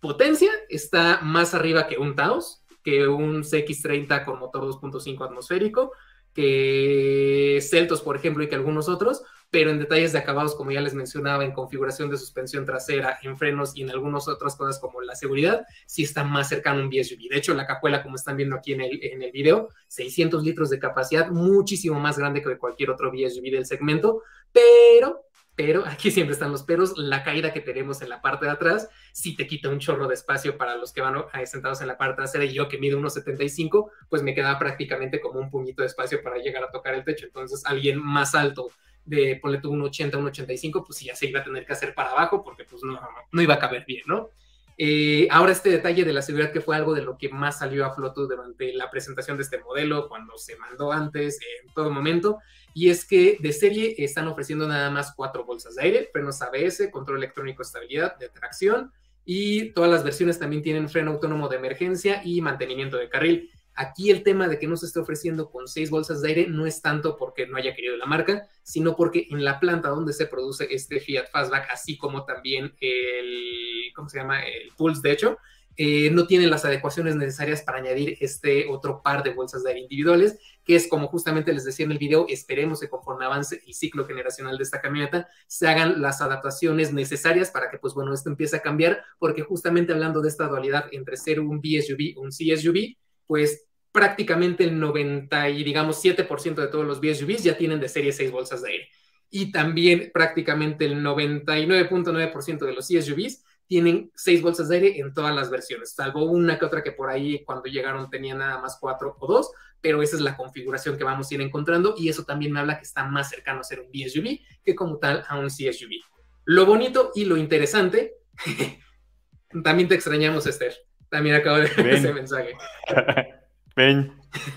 Potencia está más arriba que un Taos, que un CX30 con motor 2.5 atmosférico, que Celtos, por ejemplo, y que algunos otros, pero en detalles de acabados, como ya les mencionaba, en configuración de suspensión trasera, en frenos y en algunas otras cosas como la seguridad, sí está más cercano a un BSUV. De hecho, la cajuela, como están viendo aquí en el, en el video, 600 litros de capacidad, muchísimo más grande que cualquier otro BSUV del segmento, pero pero aquí siempre están los peros, la caída que tenemos en la parte de atrás, si te quita un chorro de espacio para los que van sentados en la parte trasera y yo que mido 1,75, pues me queda prácticamente como un puñito de espacio para llegar a tocar el techo. Entonces alguien más alto de, ponle tú un 80, un 85, pues ya se iba a tener que hacer para abajo porque pues no, no iba a caber bien, ¿no? Eh, ahora este detalle de la seguridad que fue algo de lo que más salió a flote durante la presentación de este modelo, cuando se mandó antes, en todo momento, y es que de serie están ofreciendo nada más cuatro bolsas de aire, frenos ABS, control electrónico de estabilidad, de tracción, y todas las versiones también tienen freno autónomo de emergencia y mantenimiento de carril. Aquí el tema de que no se esté ofreciendo con seis bolsas de aire no es tanto porque no haya querido la marca, sino porque en la planta donde se produce este Fiat Fastback, así como también el, ¿cómo se llama? El Pulse, de hecho, eh, no tienen las adecuaciones necesarias para añadir este otro par de bolsas de aire individuales, que es como justamente les decía en el video, esperemos que conforme avance el ciclo generacional de esta camioneta, se hagan las adaptaciones necesarias para que, pues bueno, esto empiece a cambiar, porque justamente hablando de esta dualidad entre ser un BSUV o un CSUV, pues prácticamente el 90 y digamos 7% de todos los BSUVs ya tienen de serie 6 bolsas de aire. Y también prácticamente el 99.9% de los CSUVs tienen 6 bolsas de aire en todas las versiones, salvo una que otra que por ahí cuando llegaron tenía nada más 4 o 2, pero esa es la configuración que vamos a ir encontrando y eso también me habla que está más cercano a ser un BSUV que como tal a un CSUV. Lo bonito y lo interesante, también te extrañamos Esther, también acabo de ver ese mensaje. Ven.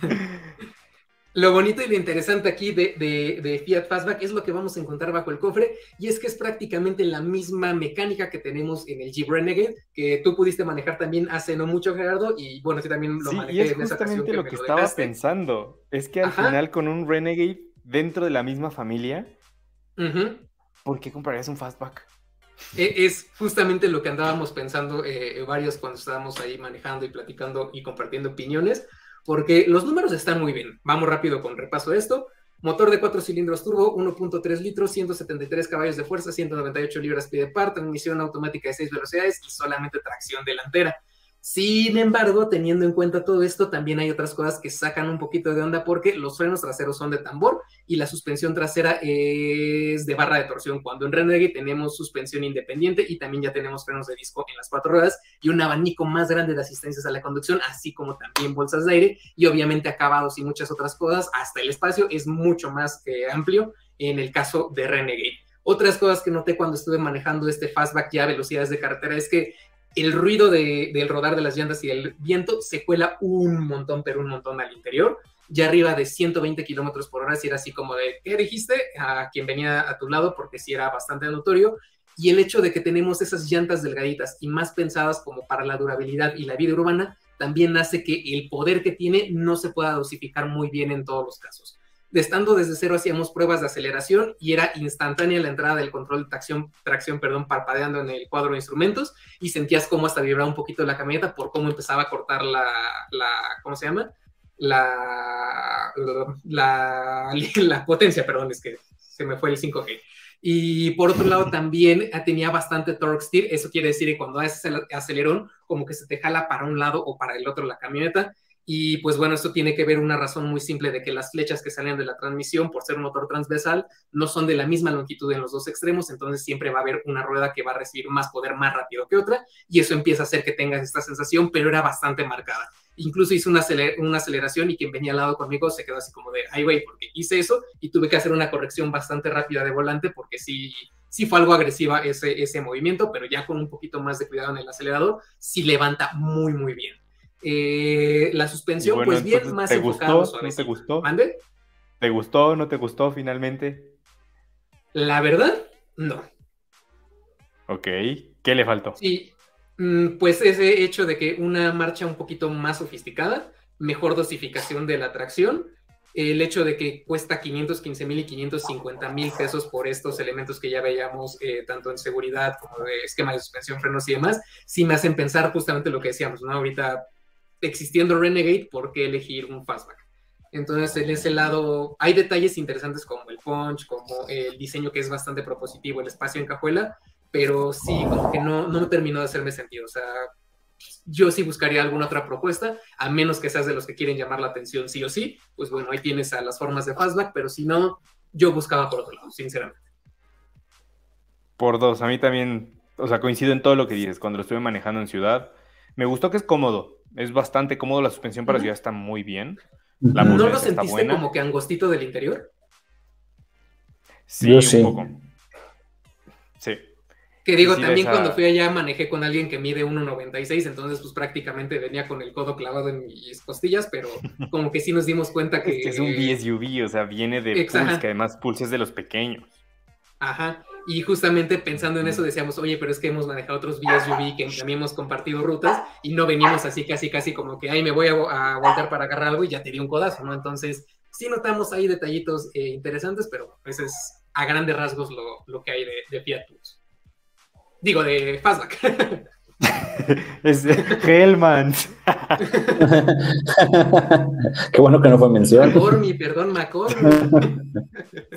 Lo bonito y lo interesante aquí de, Fiat Fastback es lo que vamos a encontrar bajo el cofre y es que es prácticamente la misma mecánica que tenemos en el Jeep Renegade, que tú pudiste manejar también hace no mucho, Gerardo, y bueno, sí también lo manejé y es justamente lo que, estaba pensando, es que al final con un Renegade dentro de la misma familia, ¿por qué comprarías un fastback? E, es justamente lo que andábamos pensando eh, varios cuando estábamos ahí manejando y platicando y compartiendo opiniones, porque los números están muy bien. Vamos rápido con repaso de esto. Motor de 4 cilindros turbo, 1.3 litros, 173 caballos de fuerza, 198 libras-pie de par, transmisión automática de 6 velocidades y solamente tracción delantera. Sin embargo, teniendo en cuenta todo esto, también hay otras cosas que sacan un poquito de onda porque los frenos traseros son de tambor y la suspensión trasera es de barra de torsión, cuando en Renegade tenemos suspensión independiente y también ya tenemos frenos de disco en las cuatro ruedas y un abanico más grande de asistencias a la conducción, así como también bolsas de aire y obviamente acabados y muchas otras cosas. Hasta el espacio es mucho más amplio en el caso de Renegade. Otras cosas que noté cuando estuve manejando este fastback ya a velocidades de carretera es que el ruido del rodar de las llantas y el viento se cuela un montón, pero un montón al interior, ya arriba de 120 kilómetros por hora, si era así como de, ¿qué dijiste? A quien venía a tu lado, porque sí era bastante notorio. Y el hecho de que tenemos esas llantas delgaditas y más pensadas como para la durabilidad y la vida urbana, también hace que el poder que tiene no se pueda dosificar muy bien en todos los casos estando desde cero hacíamos pruebas de aceleración y era instantánea la entrada del control de tracción, tracción perdón, parpadeando en el cuadro de instrumentos y sentías cómo hasta vibraba un poquito la camioneta por cómo empezaba a cortar la, la ¿cómo se llama? La, la, la, potencia, perdón, es que se me fue el 5G. Y por otro lado también tenía bastante torque steer, eso quiere decir que cuando haces el acelerón, como que se te jala para un lado o para el otro la camioneta, y pues bueno, esto tiene que ver una razón muy simple de que las flechas que salen de la transmisión, por ser un motor transversal, no son de la misma longitud en los dos extremos, entonces siempre va a haber una rueda que va a recibir más poder más rápido que otra, y eso empieza a hacer que tengas esta sensación, pero era bastante marcada. Incluso hice una, una aceleración y quien venía al lado conmigo se quedó así como de, ay güey, porque hice eso y tuve que hacer una corrección bastante rápida de volante porque sí, sí fue algo agresiva ese, ese movimiento, pero ya con un poquito más de cuidado en el acelerador, sí levanta muy, muy bien. Eh, la suspensión, pues bien más ¿te gustó, ¿No te gustó? ¿Mande? ¿Te gustó no te gustó finalmente? La verdad, no. Ok, ¿qué le faltó? Sí, mm, pues ese hecho de que una marcha un poquito más sofisticada, mejor dosificación de la tracción, el hecho de que cuesta 515 mil y 550 mil pesos por estos elementos que ya veíamos, eh, tanto en seguridad como de esquema de suspensión, frenos y demás, sí me hacen pensar justamente lo que decíamos, ¿no? Ahorita existiendo Renegade, ¿por qué elegir un fastback? Entonces, en ese lado hay detalles interesantes como el punch, como el diseño que es bastante propositivo, el espacio en cajuela, pero sí, como que no, no terminó de hacerme sentido. O sea, yo sí buscaría alguna otra propuesta, a menos que seas de los que quieren llamar la atención sí o sí, pues bueno, ahí tienes a las formas de fastback, pero si no, yo buscaba por otro lado, sinceramente. Por dos, a mí también, o sea, coincido en todo lo que dices, cuando lo estuve manejando en ciudad, me gustó que es cómodo, es bastante cómodo, la suspensión para ciudad está muy bien. La ¿No lo sentiste como que angostito del interior? Sí, un poco. Sí. Que digo, también cuando fui allá manejé con alguien que mide 1,96, entonces pues prácticamente venía con el codo clavado en mis costillas, pero como que sí nos dimos cuenta que... Es que es un BSUV, o sea, viene de Pulse, que además Pulse es de los pequeños. Ajá, y justamente pensando en eso decíamos, oye, pero es que hemos manejado otros BSUV que también hemos compartido rutas y no venimos así casi casi como que, ay, me voy a, voltear para agarrar algo y ya te di un codazo, ¿no? Entonces, sí notamos ahí detallitos eh, interesantes, pero ese es a grandes rasgos lo, que hay de, Fiat Plus. Digo, de Fastback. es Hellman. Qué bueno que no fue mención. Macormi, perdón, Macormi.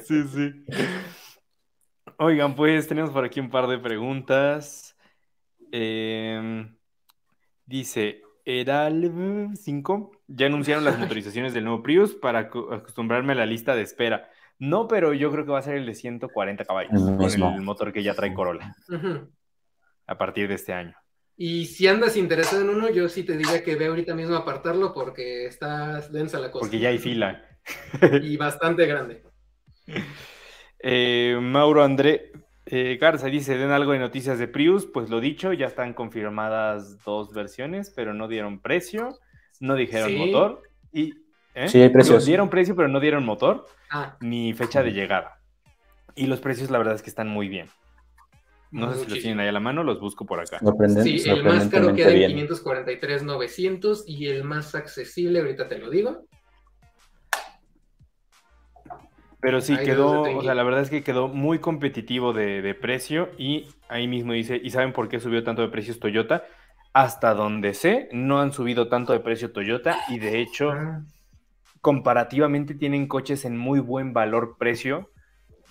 sí, sí. Oigan, pues tenemos por aquí un par de preguntas. Em, dice, Eral 5, ya anunciaron las motorizaciones del nuevo Prius para acostumbrarme a la lista de espera. No, pero yo creo que va a ser el de 140 caballos, con el motor que ya trae Corolla, a partir de este año. Y si andas interesado en uno, yo sí te diría que ve ahorita mismo apartarlo porque está densa la cosa. Porque ya hay fila. y bastante grande. Eh, Mauro André eh, Garza dice, den algo de noticias de Prius. Pues lo dicho, ya están confirmadas dos versiones, pero no dieron precio, no dijeron motor. Y, ¿eh? Sí, hay precios. dieron precio, pero no dieron motor, ah. ni fecha de llegada. Y los precios, la verdad es que están muy bien. No sé si los tienen ahí a la mano, los busco por acá. Sí, el más caro queda en 543,900 y el más accesible, ahorita te lo digo, Pero sí, Ahí quedó, o sea, la verdad es que quedó muy competitivo de, de precio y ahí mismo dice, ¿y saben por qué subió tanto de precios Toyota? Hasta donde sé, no han subido tanto de precio Toyota y de hecho, Ah, comparativamente tienen coches en muy buen valor-precio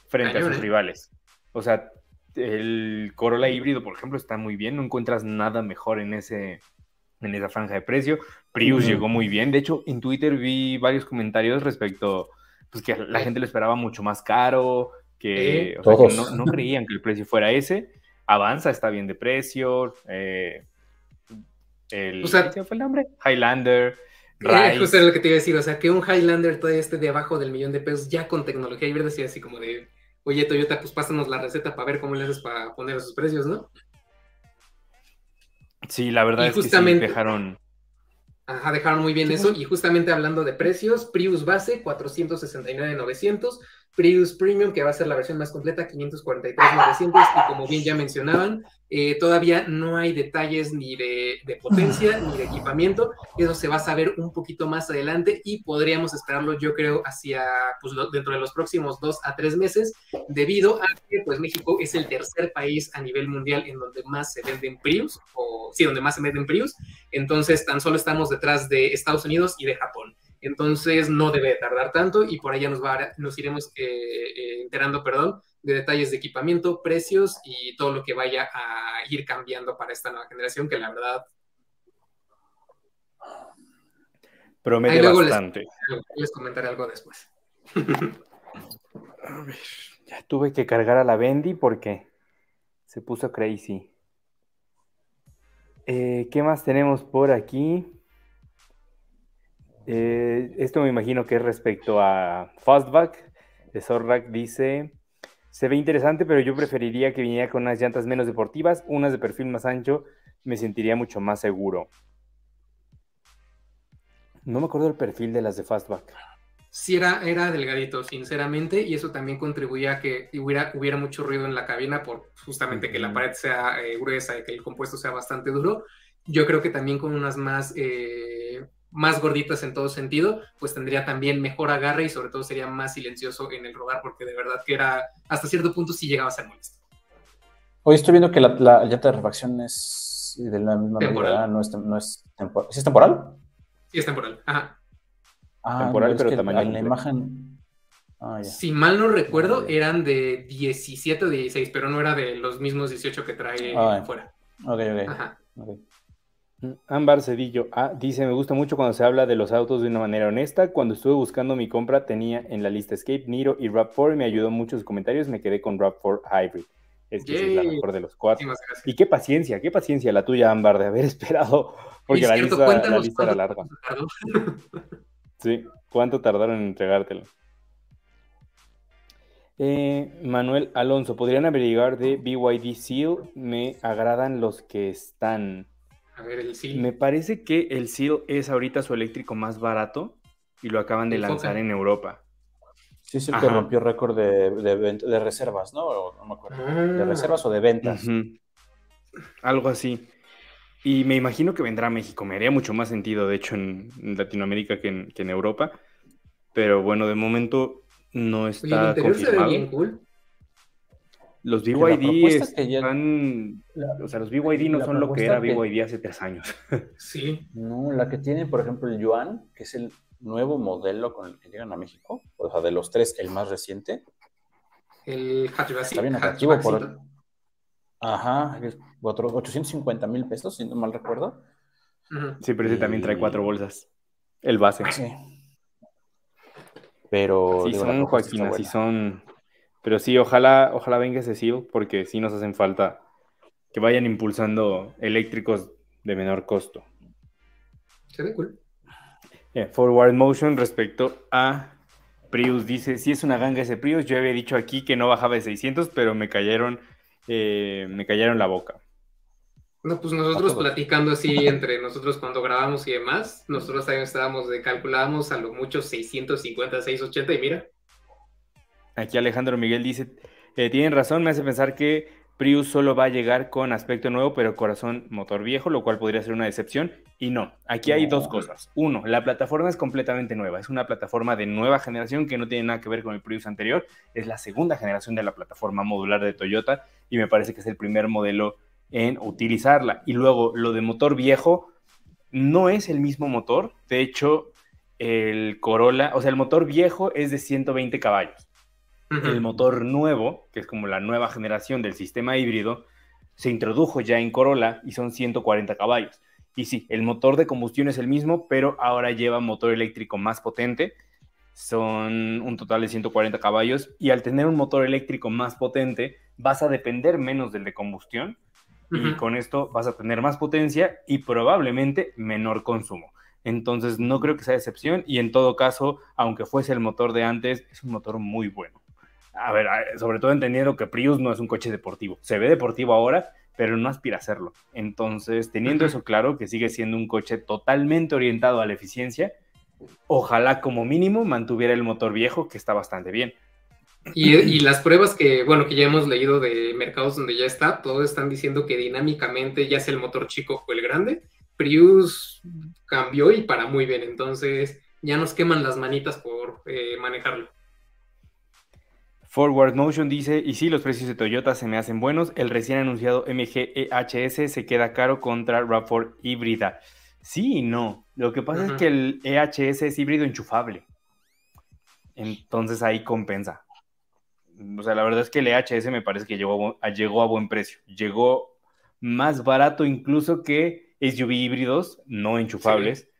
frente a sus ¿eh? rivales. O sea, el Corolla híbrido, por ejemplo, está muy bien, no encuentras nada mejor en ese en esa franja de precio. Prius llegó muy bien. De hecho, en Twitter vi varios comentarios respecto, pues que la gente lo esperaba mucho más caro, que, Sí. o sea, que Todos. no, no creían que el precio fuera ese. Avanza, está bien de precio. eh, el, O sea- ¿qué fue el nombre? Highlander. Eh, justo era lo que te iba a decir, o sea, que un Highlander todavía esté debajo del millón de pesos ya con tecnología híbrida, así, así como de, oye Toyota, pues pásanos la receta para ver cómo le haces para poner esos precios, ¿no? Sí, la verdad Y es que sí justamente- dejaron. Ajá, dejaron muy bien eso. Y justamente hablando de precios, Prius base 469,900, Prius Premium, que va a ser la versión más completa, 543,900. Y como bien ya mencionaban, eh, todavía no hay detalles ni de, potencia ni de equipamiento. Eso se va a saber un poquito más adelante y podríamos esperarlo, yo creo, hacia pues, dentro de los próximos dos a tres meses, debido a que pues, México es el tercer país a nivel mundial en donde más se venden Prius, o sí, donde más se venden Prius. Entonces, tan solo estamos detrás de Estados Unidos y de Japón. Entonces, no debe tardar tanto y por allá nos, va a- nos iremos eh, eh, enterando, perdón, de detalles de equipamiento, precios y todo lo que vaya a ir cambiando para esta nueva generación, que la verdad, Promete Ahí luego les- bastante. les comentaré algo después. A ver, ya tuve que cargar a la Bendy porque se puso crazy. Eh, ¿Qué más tenemos por aquí? Eh, esto me imagino que es respecto a Fastback. De Zorrak dice: Se ve interesante, pero yo preferiría que viniera con unas llantas menos deportivas, unas de perfil más ancho. Me sentiría mucho más seguro. No me acuerdo del perfil de las de Fastback. Sí, era, era delgadito, sinceramente, y eso también contribuía a que hubiera, hubiera mucho ruido en la cabina por justamente que la pared sea eh, gruesa y que el compuesto sea bastante duro. Yo creo que también con unas más, eh, más gorditas en todo sentido, pues tendría también mejor agarre y sobre todo sería más silencioso en el rodar, porque de verdad que era, hasta cierto punto sí llegaba a ser molesto. Hoy estoy viendo que la, la llanta de refacción es de la misma Temporal. medida, no es, tem- no es temporal. ¿Sí es temporal? Sí, es temporal. Ajá. Ah, Temporal, pero tamaño En la imagen. Ah, ya. Si mal no recuerdo, eran de 17 o 16, pero no era de los mismos 18 que trae Ah, ya. fuera. Ok, ok. Ajá. ok. Ámbar Cedillo ah, dice, me gusta mucho cuando se habla de los autos de una manera honesta. Cuando estuve buscando mi compra tenía en la lista Escape, Niro y RAV4 y me ayudó mucho sus comentarios. Me quedé con RAV4 Hybrid. Es que es la mejor de los cuatro. Y qué paciencia, qué paciencia la tuya, Ámbar, de haber esperado, porque Es la cierto, lista, la lista era larga. Sí, ¿cuánto tardaron en entregártelo? Eh, Manuel Alonso, ¿podrían averiguar de BYD Seal? Me agradan los que están. A ver, el sí. Me parece que el Seal es ahorita su eléctrico más barato y lo acaban de El lanzar Foca. en Europa. Sí, es el que rompió récord de, de, reservas, ¿no? O no me acuerdo. ¿De Ah. reservas o de ventas? Algo así. Y me imagino que vendrá a México. Me haría mucho más sentido, de hecho, en Latinoamérica que en, que en Europa. Pero bueno, de momento no Oye, el está interior se ve confirmado. bien cool. Los BYD propuesta que ya- están... La- O sea, los BYD no son lo que era que- BYD hace tres años. Sí. No, la que tiene, por ejemplo, el Yuan, que es el nuevo modelo con el que llegan a México, o sea, de los tres, el más reciente. El hatchback. Está bien atractivo por... hatchbackcito. Ajá, es otro 850 mil pesos, si no mal recuerdo. Sí, pero ese también trae cuatro bolsas. El base. Sí. Pero... Sí digo, son, Joaquín, sí buena. son. Pero sí, ojalá, ojalá venga ese seal, porque sí nos hacen falta que vayan impulsando eléctricos de menor costo. Se ve cool. Eh, Forward Motion respecto a Prius dice, sí es una ganga ese Prius, yo había dicho aquí que no bajaba de 600, pero me cayeron, eh, me cayeron la boca. No, pues nosotros platicando así entre nosotros cuando grabamos y demás, nosotros también estábamos de calculábamos a lo mucho 650, 680 y mira, Aquí Alejandro Miguel dice, eh, tienen razón, me hace pensar que Prius solo va a llegar con aspecto nuevo, pero corazón motor viejo, lo cual podría ser una decepción. Y no, aquí hay dos cosas. Uno, la plataforma es completamente nueva. Es una plataforma de nueva generación que no tiene nada que ver con el Prius anterior. Es la segunda generación de la plataforma modular de Toyota y me parece que es el primer modelo en utilizarla. Y luego, lo de motor viejo no es el mismo motor. De hecho, el Corolla, o sea, el motor viejo es de 120 caballos el motor nuevo, que es como la nueva generación del sistema híbrido, se introdujo ya en Corolla y son 140 caballos. Y sí, el motor de combustión es el mismo, pero ahora lleva motor eléctrico más potente. Son un total de 140 caballos y al tener un motor eléctrico más potente vas a depender menos del de combustión y con esto vas a tener más potencia y probablemente menor consumo. Entonces no creo que sea excepción y en todo caso, aunque fuese el motor de antes, es un motor muy bueno a ver, sobre todo entendiendo que Prius no es un coche deportivo. Se ve deportivo ahora, pero no aspira a serlo. Entonces, teniendo eso claro, que sigue siendo un coche totalmente orientado a la eficiencia, ojalá como mínimo mantuviera el motor viejo, que está bastante bien. Y, las pruebas que, bueno, que ya hemos leído de mercados donde ya está, todos están diciendo que dinámicamente, ya sea el motor chico o el grande, Prius cambió y para muy bien. Entonces, ya nos queman las manitas por eh, manejarlo. Forward Motion dice, y sí, los precios de Toyota se me hacen buenos, el recién anunciado MG EHS se queda caro contra RAV4 híbrida. Sí y no. Lo que pasa es que el EHS es híbrido enchufable. Entonces ahí compensa. O sea, la verdad es que el EHS me parece que llegó a, llegó a buen precio. Llegó más barato incluso que SUV híbridos no enchufables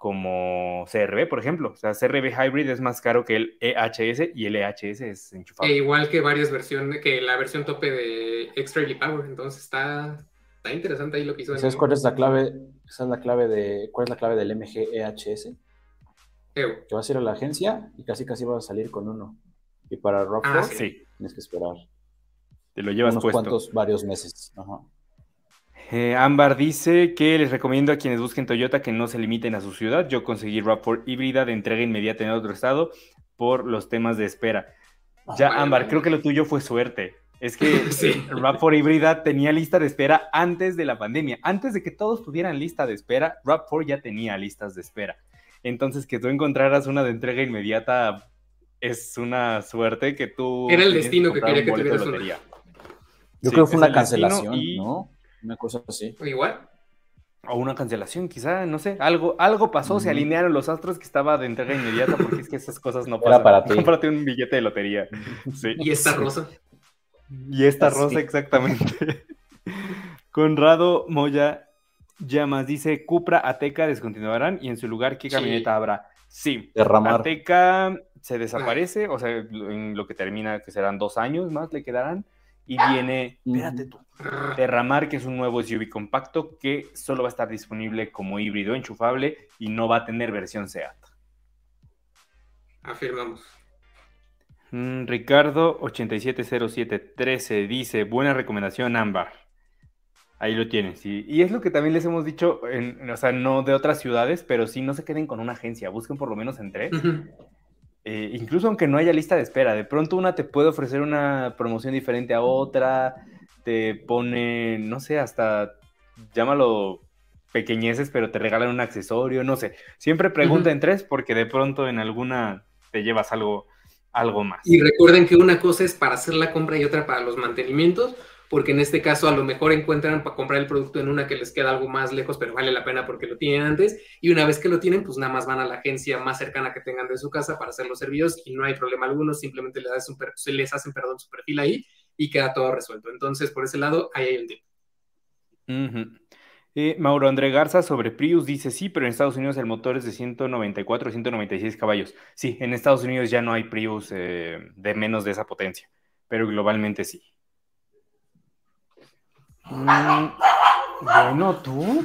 como CRB, por ejemplo. O sea, CRB Hybrid es más caro que el EHS y el EHS es enchufable. E igual que varias versiones, que la versión tope de Extra Power. Entonces está, está interesante ahí lo que hizo. ¿Sabes cuál es la clave? Esa es la clave de, ¿Cuál es la clave del MG EHS? Que vas a ir a la agencia y casi casi vas a salir con uno. Y para Rockford ah, sí. tienes que esperar. Te lo llevas unos cuantos, varios meses. Ajá. Eh, Ámbar dice que les recomiendo a quienes busquen Toyota que no se limiten a su ciudad. Yo conseguí RAV4 híbrida de entrega inmediata en otro estado por los temas de espera. Ya, Ámbar, creo que lo tuyo fue suerte. Es que sí. RAV4 híbrida tenía lista de espera antes de la pandemia. Antes de que todos tuvieran lista de espera, RAV4 ya tenía listas de espera. Entonces, que tú encontraras una de entrega inmediata es una suerte que tú... Era el destino que quería que tuvieras una. Yo creo que fue una cancelación, ¿no? Una cosa así. O igual. O una cancelación, quizá, no sé, algo, algo pasó, se alinearon los astros que estaba de entrega inmediata, porque es que esas cosas no pasan. para ti. Cómprate un billete de lotería. Y esta rosa. Y esta rosa, exactamente. Conrado Moya Llamas dice: Cupra, Ateca descontinuarán y en su lugar, ¿qué camioneta habrá? Sí, Derramar. Ateca se desaparece, o sea, en lo que termina, que serán dos años más, le quedarán y viene, espérate tú, Terramar, que es un nuevo SUV compacto que solo va a estar disponible como híbrido enchufable y no va a tener versión SEAT. Afirmamos. Mm, Ricardo 870713 dice, buena recomendación Ámbar. Ahí lo tienes. Y, es lo que también les hemos dicho, en, o sea, no de otras ciudades, pero sí no se queden con una agencia, busquen por lo menos en tres. Eh, incluso aunque no haya lista de espera, de pronto una te puede ofrecer una promoción diferente a otra, te pone, no sé, hasta llámalo pequeñeces, pero te regalan un accesorio, no sé. Siempre pregunta en tres porque de pronto en alguna te llevas algo, algo más. Y recuerden que una cosa es para hacer la compra y otra para los mantenimientos porque en este caso a lo mejor encuentran para comprar el producto en una que les queda algo más lejos, pero vale la pena porque lo tienen antes, y una vez que lo tienen, pues nada más van a la agencia más cercana que tengan de su casa para hacer los servicios y no hay problema alguno, simplemente les hacen, les hacen perdón, su perfil ahí y queda todo resuelto. Entonces, por ese lado, ahí hay el tip. Eh, Mauro André Garza sobre Prius dice sí, pero en Estados Unidos el motor es de 194, 196 caballos. Sí, en Estados Unidos ya no hay Prius eh, de menos de esa potencia, pero globalmente sí. Mm, bueno, tú.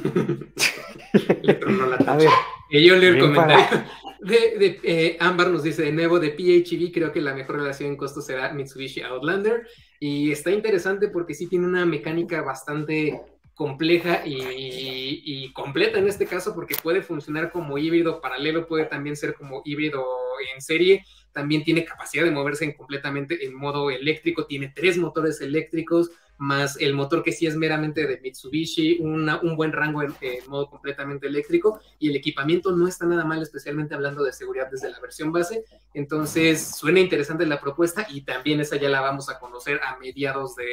Le la A ver. yo leo el comentario. De, eh, Ámbar nos dice de nuevo de PHEV, creo que la mejor relación en costo será Mitsubishi Outlander. Y está interesante porque sí tiene una mecánica bastante compleja y, completa en este caso porque puede funcionar como híbrido paralelo, puede también ser como híbrido en serie, también tiene capacidad de moverse completamente en modo eléctrico, tiene tres motores eléctricos, más el motor que sí es meramente de Mitsubishi, un buen rango en, modo completamente eléctrico y el equipamiento no está nada mal, especialmente hablando de seguridad desde la versión base. Entonces suena interesante la propuesta y también esa ya la vamos a conocer a mediados de...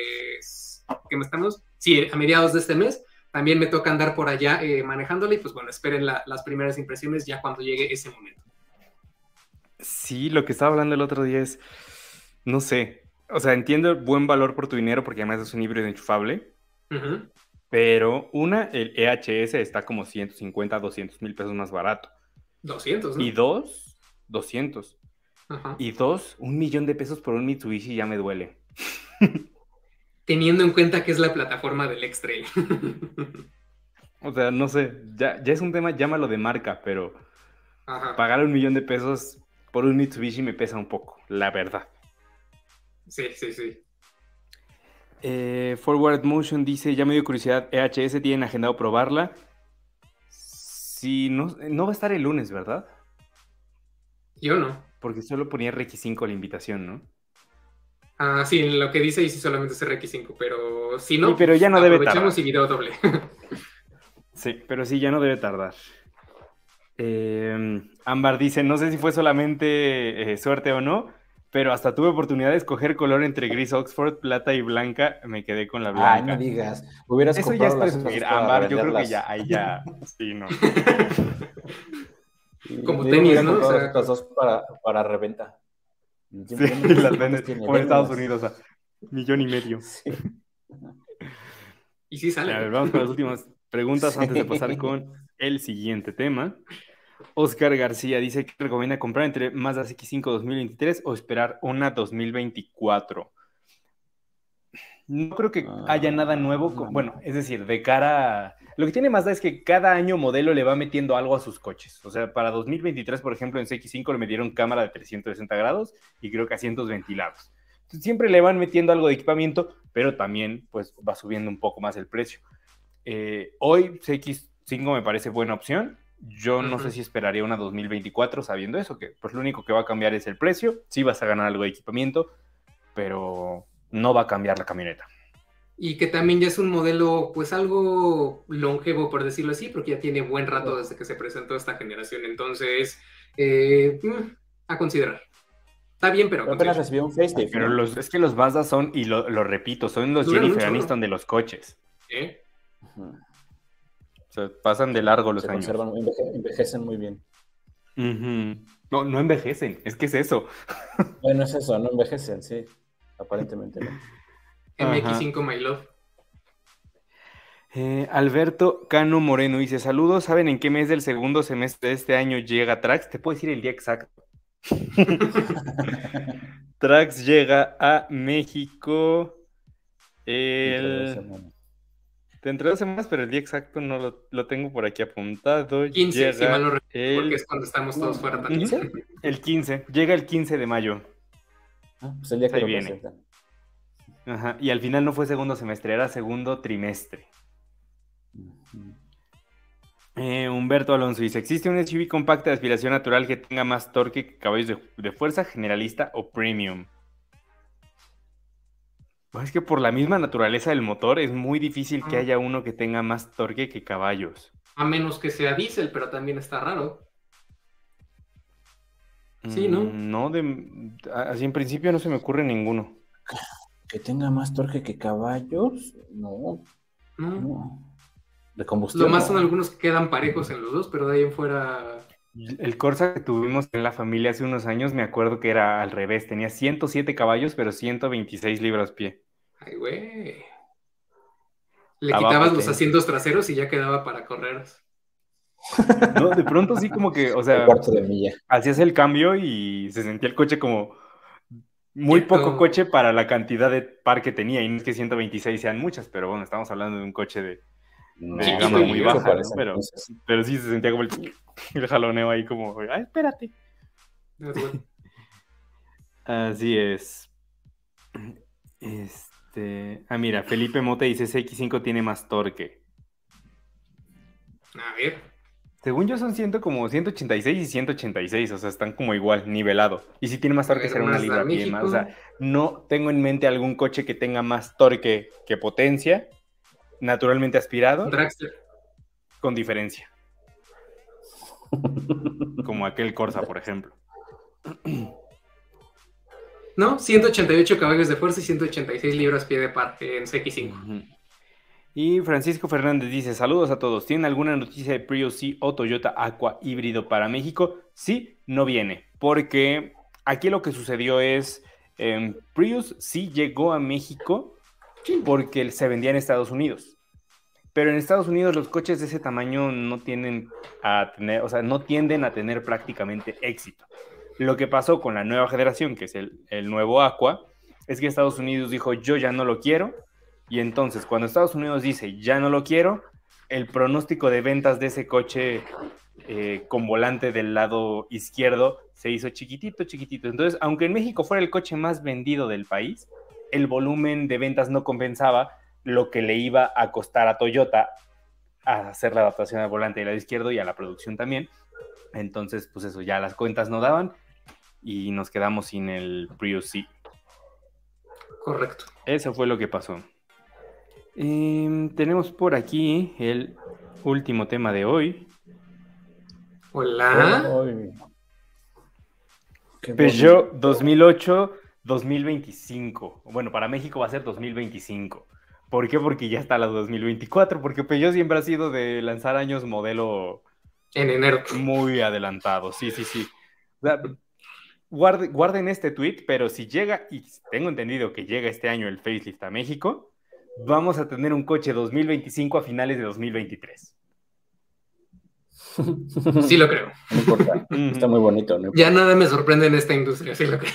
¿Qué me estamos? Sí, a mediados de este mes. También me toca andar por allá eh, manejándola y pues bueno, esperen las primeras impresiones ya cuando llegue ese momento. Sí, lo que estaba hablando el otro día es, no sé, o sea, entiendo el buen valor por tu dinero porque además es un híbrido enchufable. Pero una, el EHS está como 150, 200 mil pesos más barato. 200, ¿no? Y dos, 200. Y dos, un millón de pesos por un Mitsubishi ya me duele. Teniendo en cuenta que es la plataforma del X-Trail. o sea, no sé, ya, ya es un tema, llámalo de marca, pero pagar un millón de pesos por un Mitsubishi me pesa un poco, la verdad. Sí, sí, sí. Eh, Forward Motion dice, ya me dio curiosidad, EHS tienen agendado probarla. Sí, no, no va a estar el lunes, ¿verdad? Yo no. Porque solo ponía RX5 la invitación, ¿no? Ah, sí, lo que dice y sí solamente es RX5, pero si no, pero ya no debe tardar. y video doble. sí, pero sí, ya no debe tardar. Eh, Ámbar dice, no sé si fue solamente eh, suerte o no, pero hasta tuve oportunidad de escoger color entre gris Oxford, plata y blanca. Me quedé con la blanca. Ay, no digas. Hubieras Eso ya es presumir. Amar, yo creo que ya, ahí ya. Sí, no. Como tenis, ¿no? O sea, dos para, para reventa. Sí, las vendes como en Estados Unidos, o sea, millón y medio. Sí. Y sí sale. A ver, vamos con las últimas preguntas antes de pasar con el siguiente tema. Oscar García dice que recomienda comprar entre Mazda X5 2023 o esperar una 2024. No creo que haya nada nuevo. bueno, es decir, de cara a... Lo que tiene Mazda es que cada año modelo le va metiendo algo a sus coches. O sea, para 2023, por ejemplo, en CX5 le metieron cámara de 360 grados y creo que asientos ventilados. siempre le van metiendo algo de equipamiento, pero también pues va subiendo un poco más el precio. Eh, hoy CX5 me parece buena opción yo no sé si esperaría una 2024 sabiendo eso, que pues lo único que va a cambiar es el precio, sí vas a ganar algo de equipamiento, pero no va a cambiar la camioneta. Y que también ya es un modelo pues algo longevo, por decirlo así, porque ya tiene buen rato desde que se presentó esta generación, entonces eh, mm, a considerar. Está bien, pero... apenas recibió un facelift. Pero los, es que los Mazda son, y lo, repito, son los Jennifer Aniston de los coches. ¿Eh? O sea, pasan de largo los años. envejecen muy bien. No, no envejecen, es que es eso. Bueno, es eso, no envejecen, sí. Aparentemente no. MX5 My Love. Eh, Alberto Cano Moreno dice: Saludos, ¿saben en qué mes del segundo semestre de este año llega Trax? Te puedo decir el día exacto. Trax llega a México el Dentro de dos semanas, pero el día exacto no lo, tengo por aquí apuntado. 15, si mal no recuerdo, porque es cuando estamos todos fuera también. El 15, llega el 15 de mayo. Ah, pues el día que lo viene. Ajá, y al final no fue segundo semestre, era segundo trimestre. Eh, Humberto Alonso dice: ¿Existe un SUV compacto de aspiración natural que tenga más torque que caballos de fuerza, generalista o premium? Es que por la misma naturaleza del motor es muy difícil que haya uno que tenga más torque que caballos. A menos que sea diésel, pero también está raro. Sí, ¿no? Mm, no, de, así en principio no se me ocurre ninguno. ¿Que tenga más torque que caballos? No. No. De combustión. Lo más son algunos que quedan parejos en los dos, pero de ahí en fuera. El Corsa que tuvimos en la familia hace unos años, me acuerdo que era al revés. Tenía 107 caballos, pero 126 libras pie. Ay, güey. Le quitabas los asientos traseros y ya quedaba para correr. No, de pronto sí como que, o sea, hacías el cambio y se sentía el coche como muy poco coche para la cantidad de par que tenía. Y no es que 126 sean muchas, pero bueno, estamos hablando de un coche de, gama muy baja, pero, pero sí se sentía como el, jaloneo ahí como, ay, espérate. Así es. Es, este, ah, mira, Felipe Mota dice CX5 tiene más torque. A ver. Según yo son ciento como 186 y 186, o sea, están como igual, nivelado. Y si tiene más torque será una libra pie más. O sea, no tengo en mente algún coche que tenga más torque que potencia, naturalmente aspirado. Dragster. Con diferencia. como aquel Corsa, por ejemplo. No, 188 caballos de fuerza y 186 libras pie de parte en CX5. Y Francisco Fernández dice, saludos a todos. ¿Tienen alguna noticia de Prius C o Toyota Aqua híbrido para México? Sí, no viene, porque aquí lo que sucedió es, eh, Prius sí llegó a México porque se vendía en Estados Unidos. Pero en Estados Unidos los coches de ese tamaño no tienen a tener, o sea, no tienden a tener prácticamente éxito. Lo que pasó con la nueva generación, que es el, nuevo Aqua, es que Estados Unidos dijo, yo ya no lo quiero, y entonces, cuando Estados Unidos dice, ya no lo quiero, el pronóstico de ventas de ese coche eh, con volante del lado izquierdo se hizo chiquitito, chiquitito. Entonces, aunque en México fuera el coche más vendido del país, el volumen de ventas no compensaba lo que le iba a costar a Toyota a hacer la adaptación al volante del lado izquierdo y a la producción también. Entonces, pues eso, ya las cuentas no daban y nos quedamos sin el Prius C. Correcto. Eso fue lo que pasó. Em, tenemos por aquí el último tema de hoy. Hola. Peugeot 2008-2025. Bueno, para México va a ser 2025. ¿Por qué? Porque ya está la 2024. Porque Peugeot siempre ha sido de lanzar años modelo. En enero. Muy adelantado. Sí, sí, sí. guarden este tweet, pero si llega, y tengo entendido que llega este año el facelift a México, vamos a tener un coche 2025 a finales de 2023. Sí lo creo. No importa. Está muy bonito. ya nada me sorprende en esta industria, sí lo creo.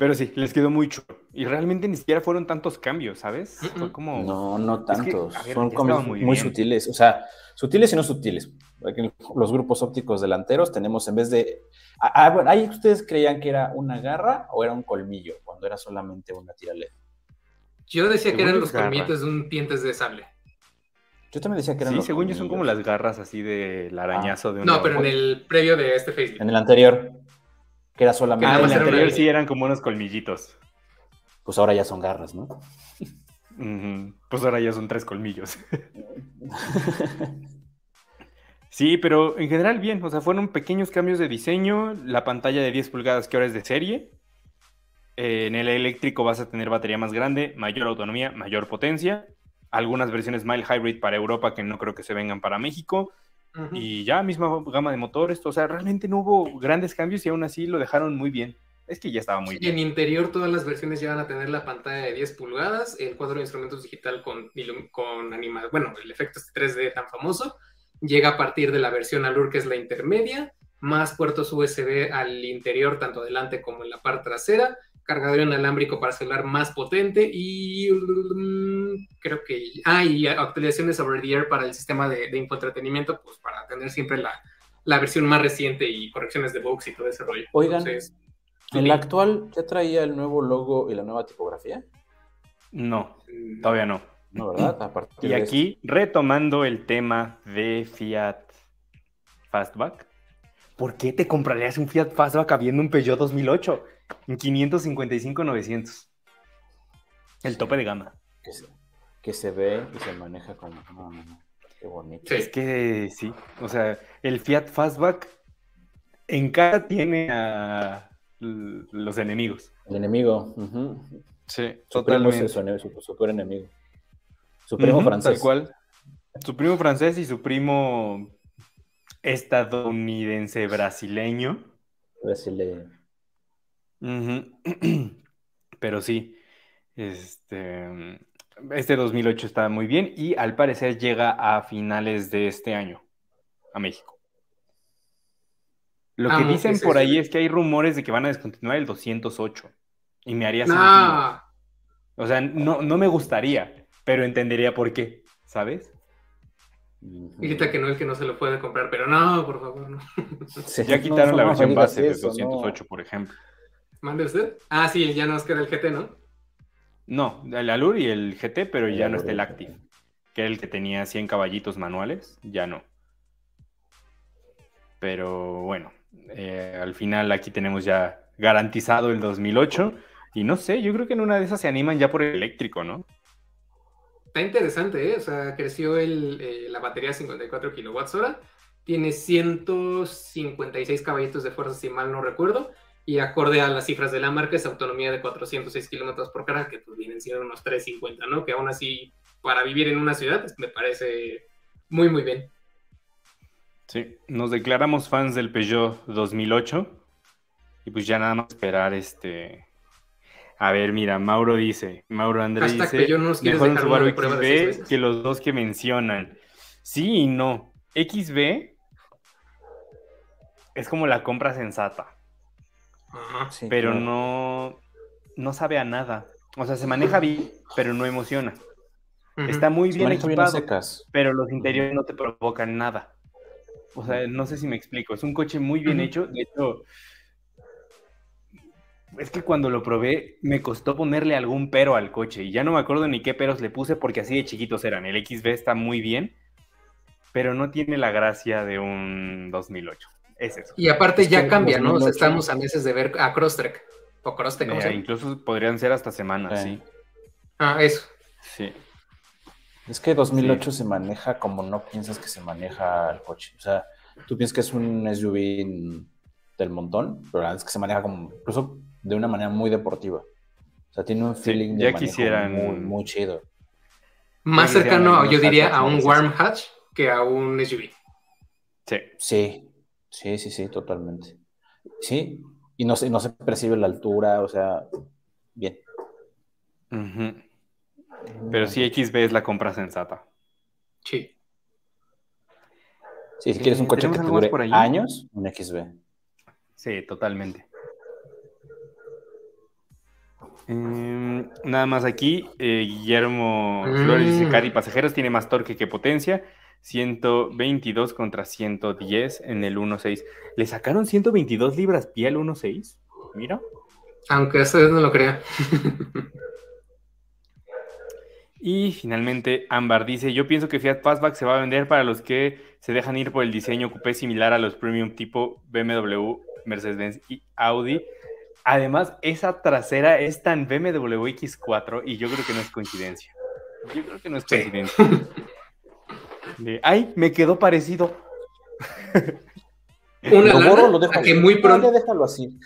Pero sí, les quedó muy chulo. Y realmente ni siquiera fueron tantos cambios, ¿sabes? Fue como... No, no tantos. Son cambios muy, sutiles. O sea, sutiles y no sutiles. los grupos ópticos delanteros tenemos en vez de... Ah, ah, bueno, ahí ustedes creían que era una garra o era un colmillo, cuando era solamente una tira LED. Yo decía que eran los colmillitos de un dientes de sable. Yo también decía que eran sí, según yo son como las garras así del arañazo de un. No, pero en el previo de este Facebook. En el anterior, que era solamente. Ah, en el anterior sí eran como unos colmillitos. Pues ahora ya son garras, ¿no? Pues ahora ya son tres colmillos. sí, pero en general bien. O sea, fueron pequeños cambios de diseño. La pantalla de 10 pulgadas que ahora es de serie. Eh, en el eléctrico vas a tener batería más grande, mayor autonomía, mayor potencia. Algunas versiones mild hybrid para Europa que no creo que se vengan para México. Y ya misma gama de motores. O sea, realmente no hubo grandes cambios y aún así lo dejaron muy bien. Es que ya estaba muy bien. En interior todas las versiones ya van a tener la pantalla de 10 pulgadas, el cuadro de instrumentos digital con, con animal, bueno, el efecto 3D tan famoso. Llega a partir de la versión Allure, que es la intermedia, más puertos USB al interior, tanto adelante como en la parte trasera cargador inalámbrico para celular más potente y mm, creo que ah, y actualizaciones sobre the air para el sistema de, de infoentretenimiento, pues para tener siempre la, la, versión más reciente y correcciones de bugs y todo ese rollo. Oigan, ¿en la actual ya traía el nuevo logo y la nueva tipografía? No, todavía no. No, ¿verdad? y aquí, retomando el tema de Fiat Fastback, ¿por qué te comprarías un Fiat Fastback habiendo un Peugeot 2008? En 555-900. El tope de gama. Que se, ve y se maneja como. qué bonito. Es que sí. O sea, el Fiat Fastback en cara tiene a los enemigos. El enemigo. Sí, su totalmente. Primo es su, super enemigo. Su primo francés. Tal cual. Su primo francés y su primo estadounidense brasileño. Brasileño. Pero sí, este, este 2008 está muy bien y al parecer llega a finales de este año a México. Lo que ah, dicen por ahí es que hay rumores de que van a descontinuar el 208 y me haría sentido. O sea, no, no me gustaría, pero entendería por qué, ¿sabes? Grita que no, el que no se lo puede comprar, pero no, por favor, no. ya quitaron la versión base del 208, por ejemplo. ¿Mande usted? Ah, sí, ya nos queda el GT, ¿no? No, el Alur y el GT, pero ya no está el Active. que era el que tenía 100 caballitos manuales, ya no. Pero bueno, eh, al final aquí tenemos ya garantizado el 2008 y no sé, yo creo que en una de esas se animan ya por el eléctrico, ¿no? Está interesante, ¿eh? O sea, creció el, eh, la batería a 54 kilowatts hora, tiene 156 caballitos de fuerza, si mal no recuerdo, y acorde a las cifras de la marca, es autonomía de 406 kilómetros por hora, que pues vienen siendo unos 350, ¿no? Que aún así, para vivir en una ciudad, me parece muy, muy bien. Sí, nos declaramos fans del Peugeot 2008 y pues ya nada más esperar este a ver, mira, Mauro dice, Mauro Andrés dice, mejor un Subaru XB que los dos que mencionan. Sí y no. XB es como la compra sensata. Pero no, no sabe a nada. O sea, se maneja bien, pero no emociona. Está muy bien equipado, pero los interiores no te provocan nada. O sea, no sé si me explico. Es un coche muy bien hecho. De hecho, es que cuando lo probé me costó ponerle algún pero al coche y ya no me acuerdo ni qué peros le puse porque así de chiquitos eran. El XB está muy bien, pero no tiene la gracia de un 2008. Es eso. Y aparte ya cambia, ¿no? estamos a meses de ver a Crosstrek o Crosstrek. Eh, incluso podrían ser hasta semanas, sí. Ah, eso. Sí. Es que 2008 se maneja como no piensas que se maneja el coche. O sea, tú piensas que es un SUV del montón, pero la verdad es que se maneja como, incluso de una manera muy deportiva. O sea, tiene un feeling ya quisieran... muy, muy chido. Más cercano, yo diría, a un warm hatch que a un SUV. Sí. Sí, sí, sí, sí, totalmente. Sí, y no se, no se percibe la altura, o sea, bien. Pero sí, XB es la compra sensata. Sí. Sí, si quieres un coche que te dure años, un XB. Sí, totalmente. Em, nada más aquí, eh, Guillermo Flores dice, mm. Cari Pasajeros tiene más torque que potencia, 122 contra 110 en el 1.6. ¿Le sacaron 122 libras pie al 1.6? Mira. Aunque eso no lo crea. y finalmente, Ambar dice, yo pienso que Fiat Fastback se va a vender para los que se dejan ir por el diseño coupé similar a los premium tipo BMW, Mercedes-Benz y Audi Además, esa trasera es tan BMW X4 y yo creo que no es coincidencia. Yo creo que no es coincidencia. ay, me quedó parecido. Una lana que muy pronto. déjalo así.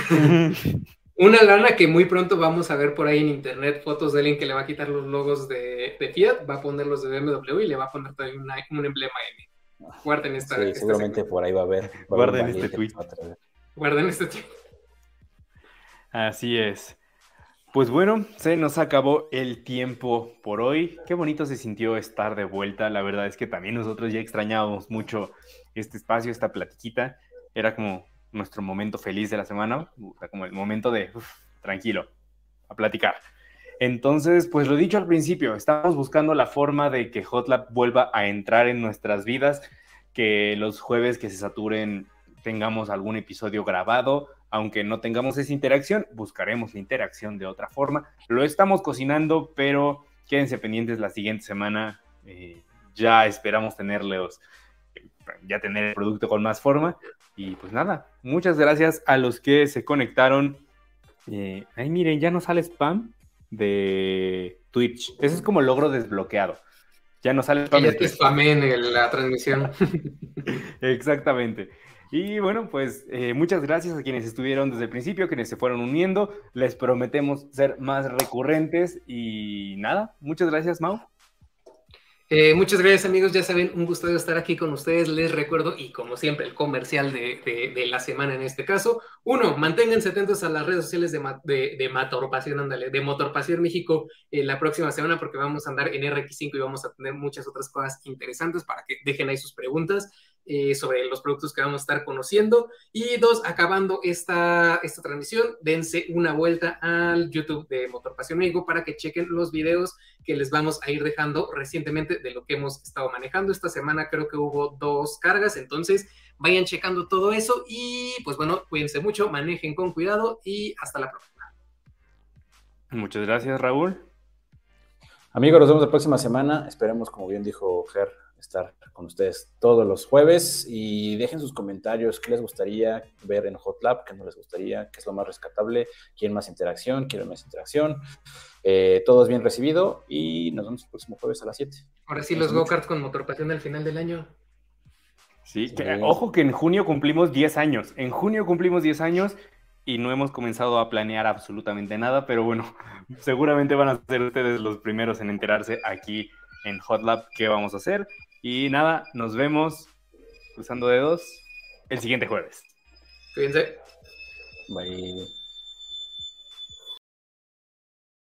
Una lana que muy pronto vamos a ver por ahí en internet fotos de alguien que le va a quitar los logos de, Fiat, va a poner los de BMW y le va a poner también un emblema M. Guarden esta. Sí, seguramente por ahí va a haber. Guarden este tweet. Guarden este tweet. Así es. Pues bueno, se nos acabó el tiempo por hoy. Qué bonito se sintió estar de vuelta. La verdad es que también nosotros ya extrañábamos mucho este espacio, esta platiquita. Era como nuestro momento feliz de la semana, como el momento de tranquilo, a platicar. Entonces, pues lo dicho al principio, estamos buscando la forma de que Hotlab vuelva a entrar en nuestras vidas, que los jueves que se saturen tengamos algún episodio grabado aunque no tengamos esa interacción, buscaremos la interacción de otra forma. Lo estamos cocinando, pero quédense pendientes la siguiente semana. Eh, ya esperamos tenerlos, ya tener el producto con más forma. Y pues nada, muchas gracias a los que se conectaron. Eh, ay, miren, ya no sale spam de Twitch. Ese es como logro desbloqueado. Ya no sale spam. Ya te spamé en la transmisión. Exactamente. Y bueno, pues eh, muchas gracias a quienes estuvieron desde el principio, quienes se fueron uniendo. Les prometemos ser más recurrentes y nada, muchas gracias, Mau. Eh, muchas gracias amigos, ya saben, un gusto de estar aquí con ustedes. Les recuerdo, y como siempre, el comercial de, la semana en este caso. Uno, manténganse atentos a las redes sociales de, de, de Motorpasión, ándale, de Motorpasión México eh, la próxima semana porque vamos a andar en RX5 y vamos a tener muchas otras cosas interesantes para que dejen ahí sus preguntas. Eh, sobre los productos que vamos a estar conociendo. Y dos, acabando esta, esta transmisión, dense una vuelta al YouTube de Motor Pasión México para que chequen los videos que les vamos a ir dejando recientemente de lo que hemos estado manejando. Esta semana creo que hubo dos cargas, entonces vayan checando todo eso y pues bueno, cuídense mucho, manejen con cuidado y hasta la próxima. Muchas gracias, Raúl. Amigos, nos vemos la próxima semana. Esperemos, como bien dijo Ger, estar con ustedes todos los jueves y dejen sus comentarios, qué les gustaría ver en HotLab, qué no les gustaría, qué es lo más rescatable, quién más interacción, quién más interacción. Eh, todo es bien recibido y nos vemos el próximo jueves a las 7. Ahora sí, los go-karts con motorpasión al final del año. Sí, ojo que en junio cumplimos 10 años. En junio cumplimos 10 años y no hemos comenzado a planear absolutamente nada, pero bueno, seguramente van a ser ustedes los primeros en enterarse aquí en HotLab qué vamos a hacer. Y nada, nos vemos cruzando dedos el siguiente jueves. Cuídense. Bye.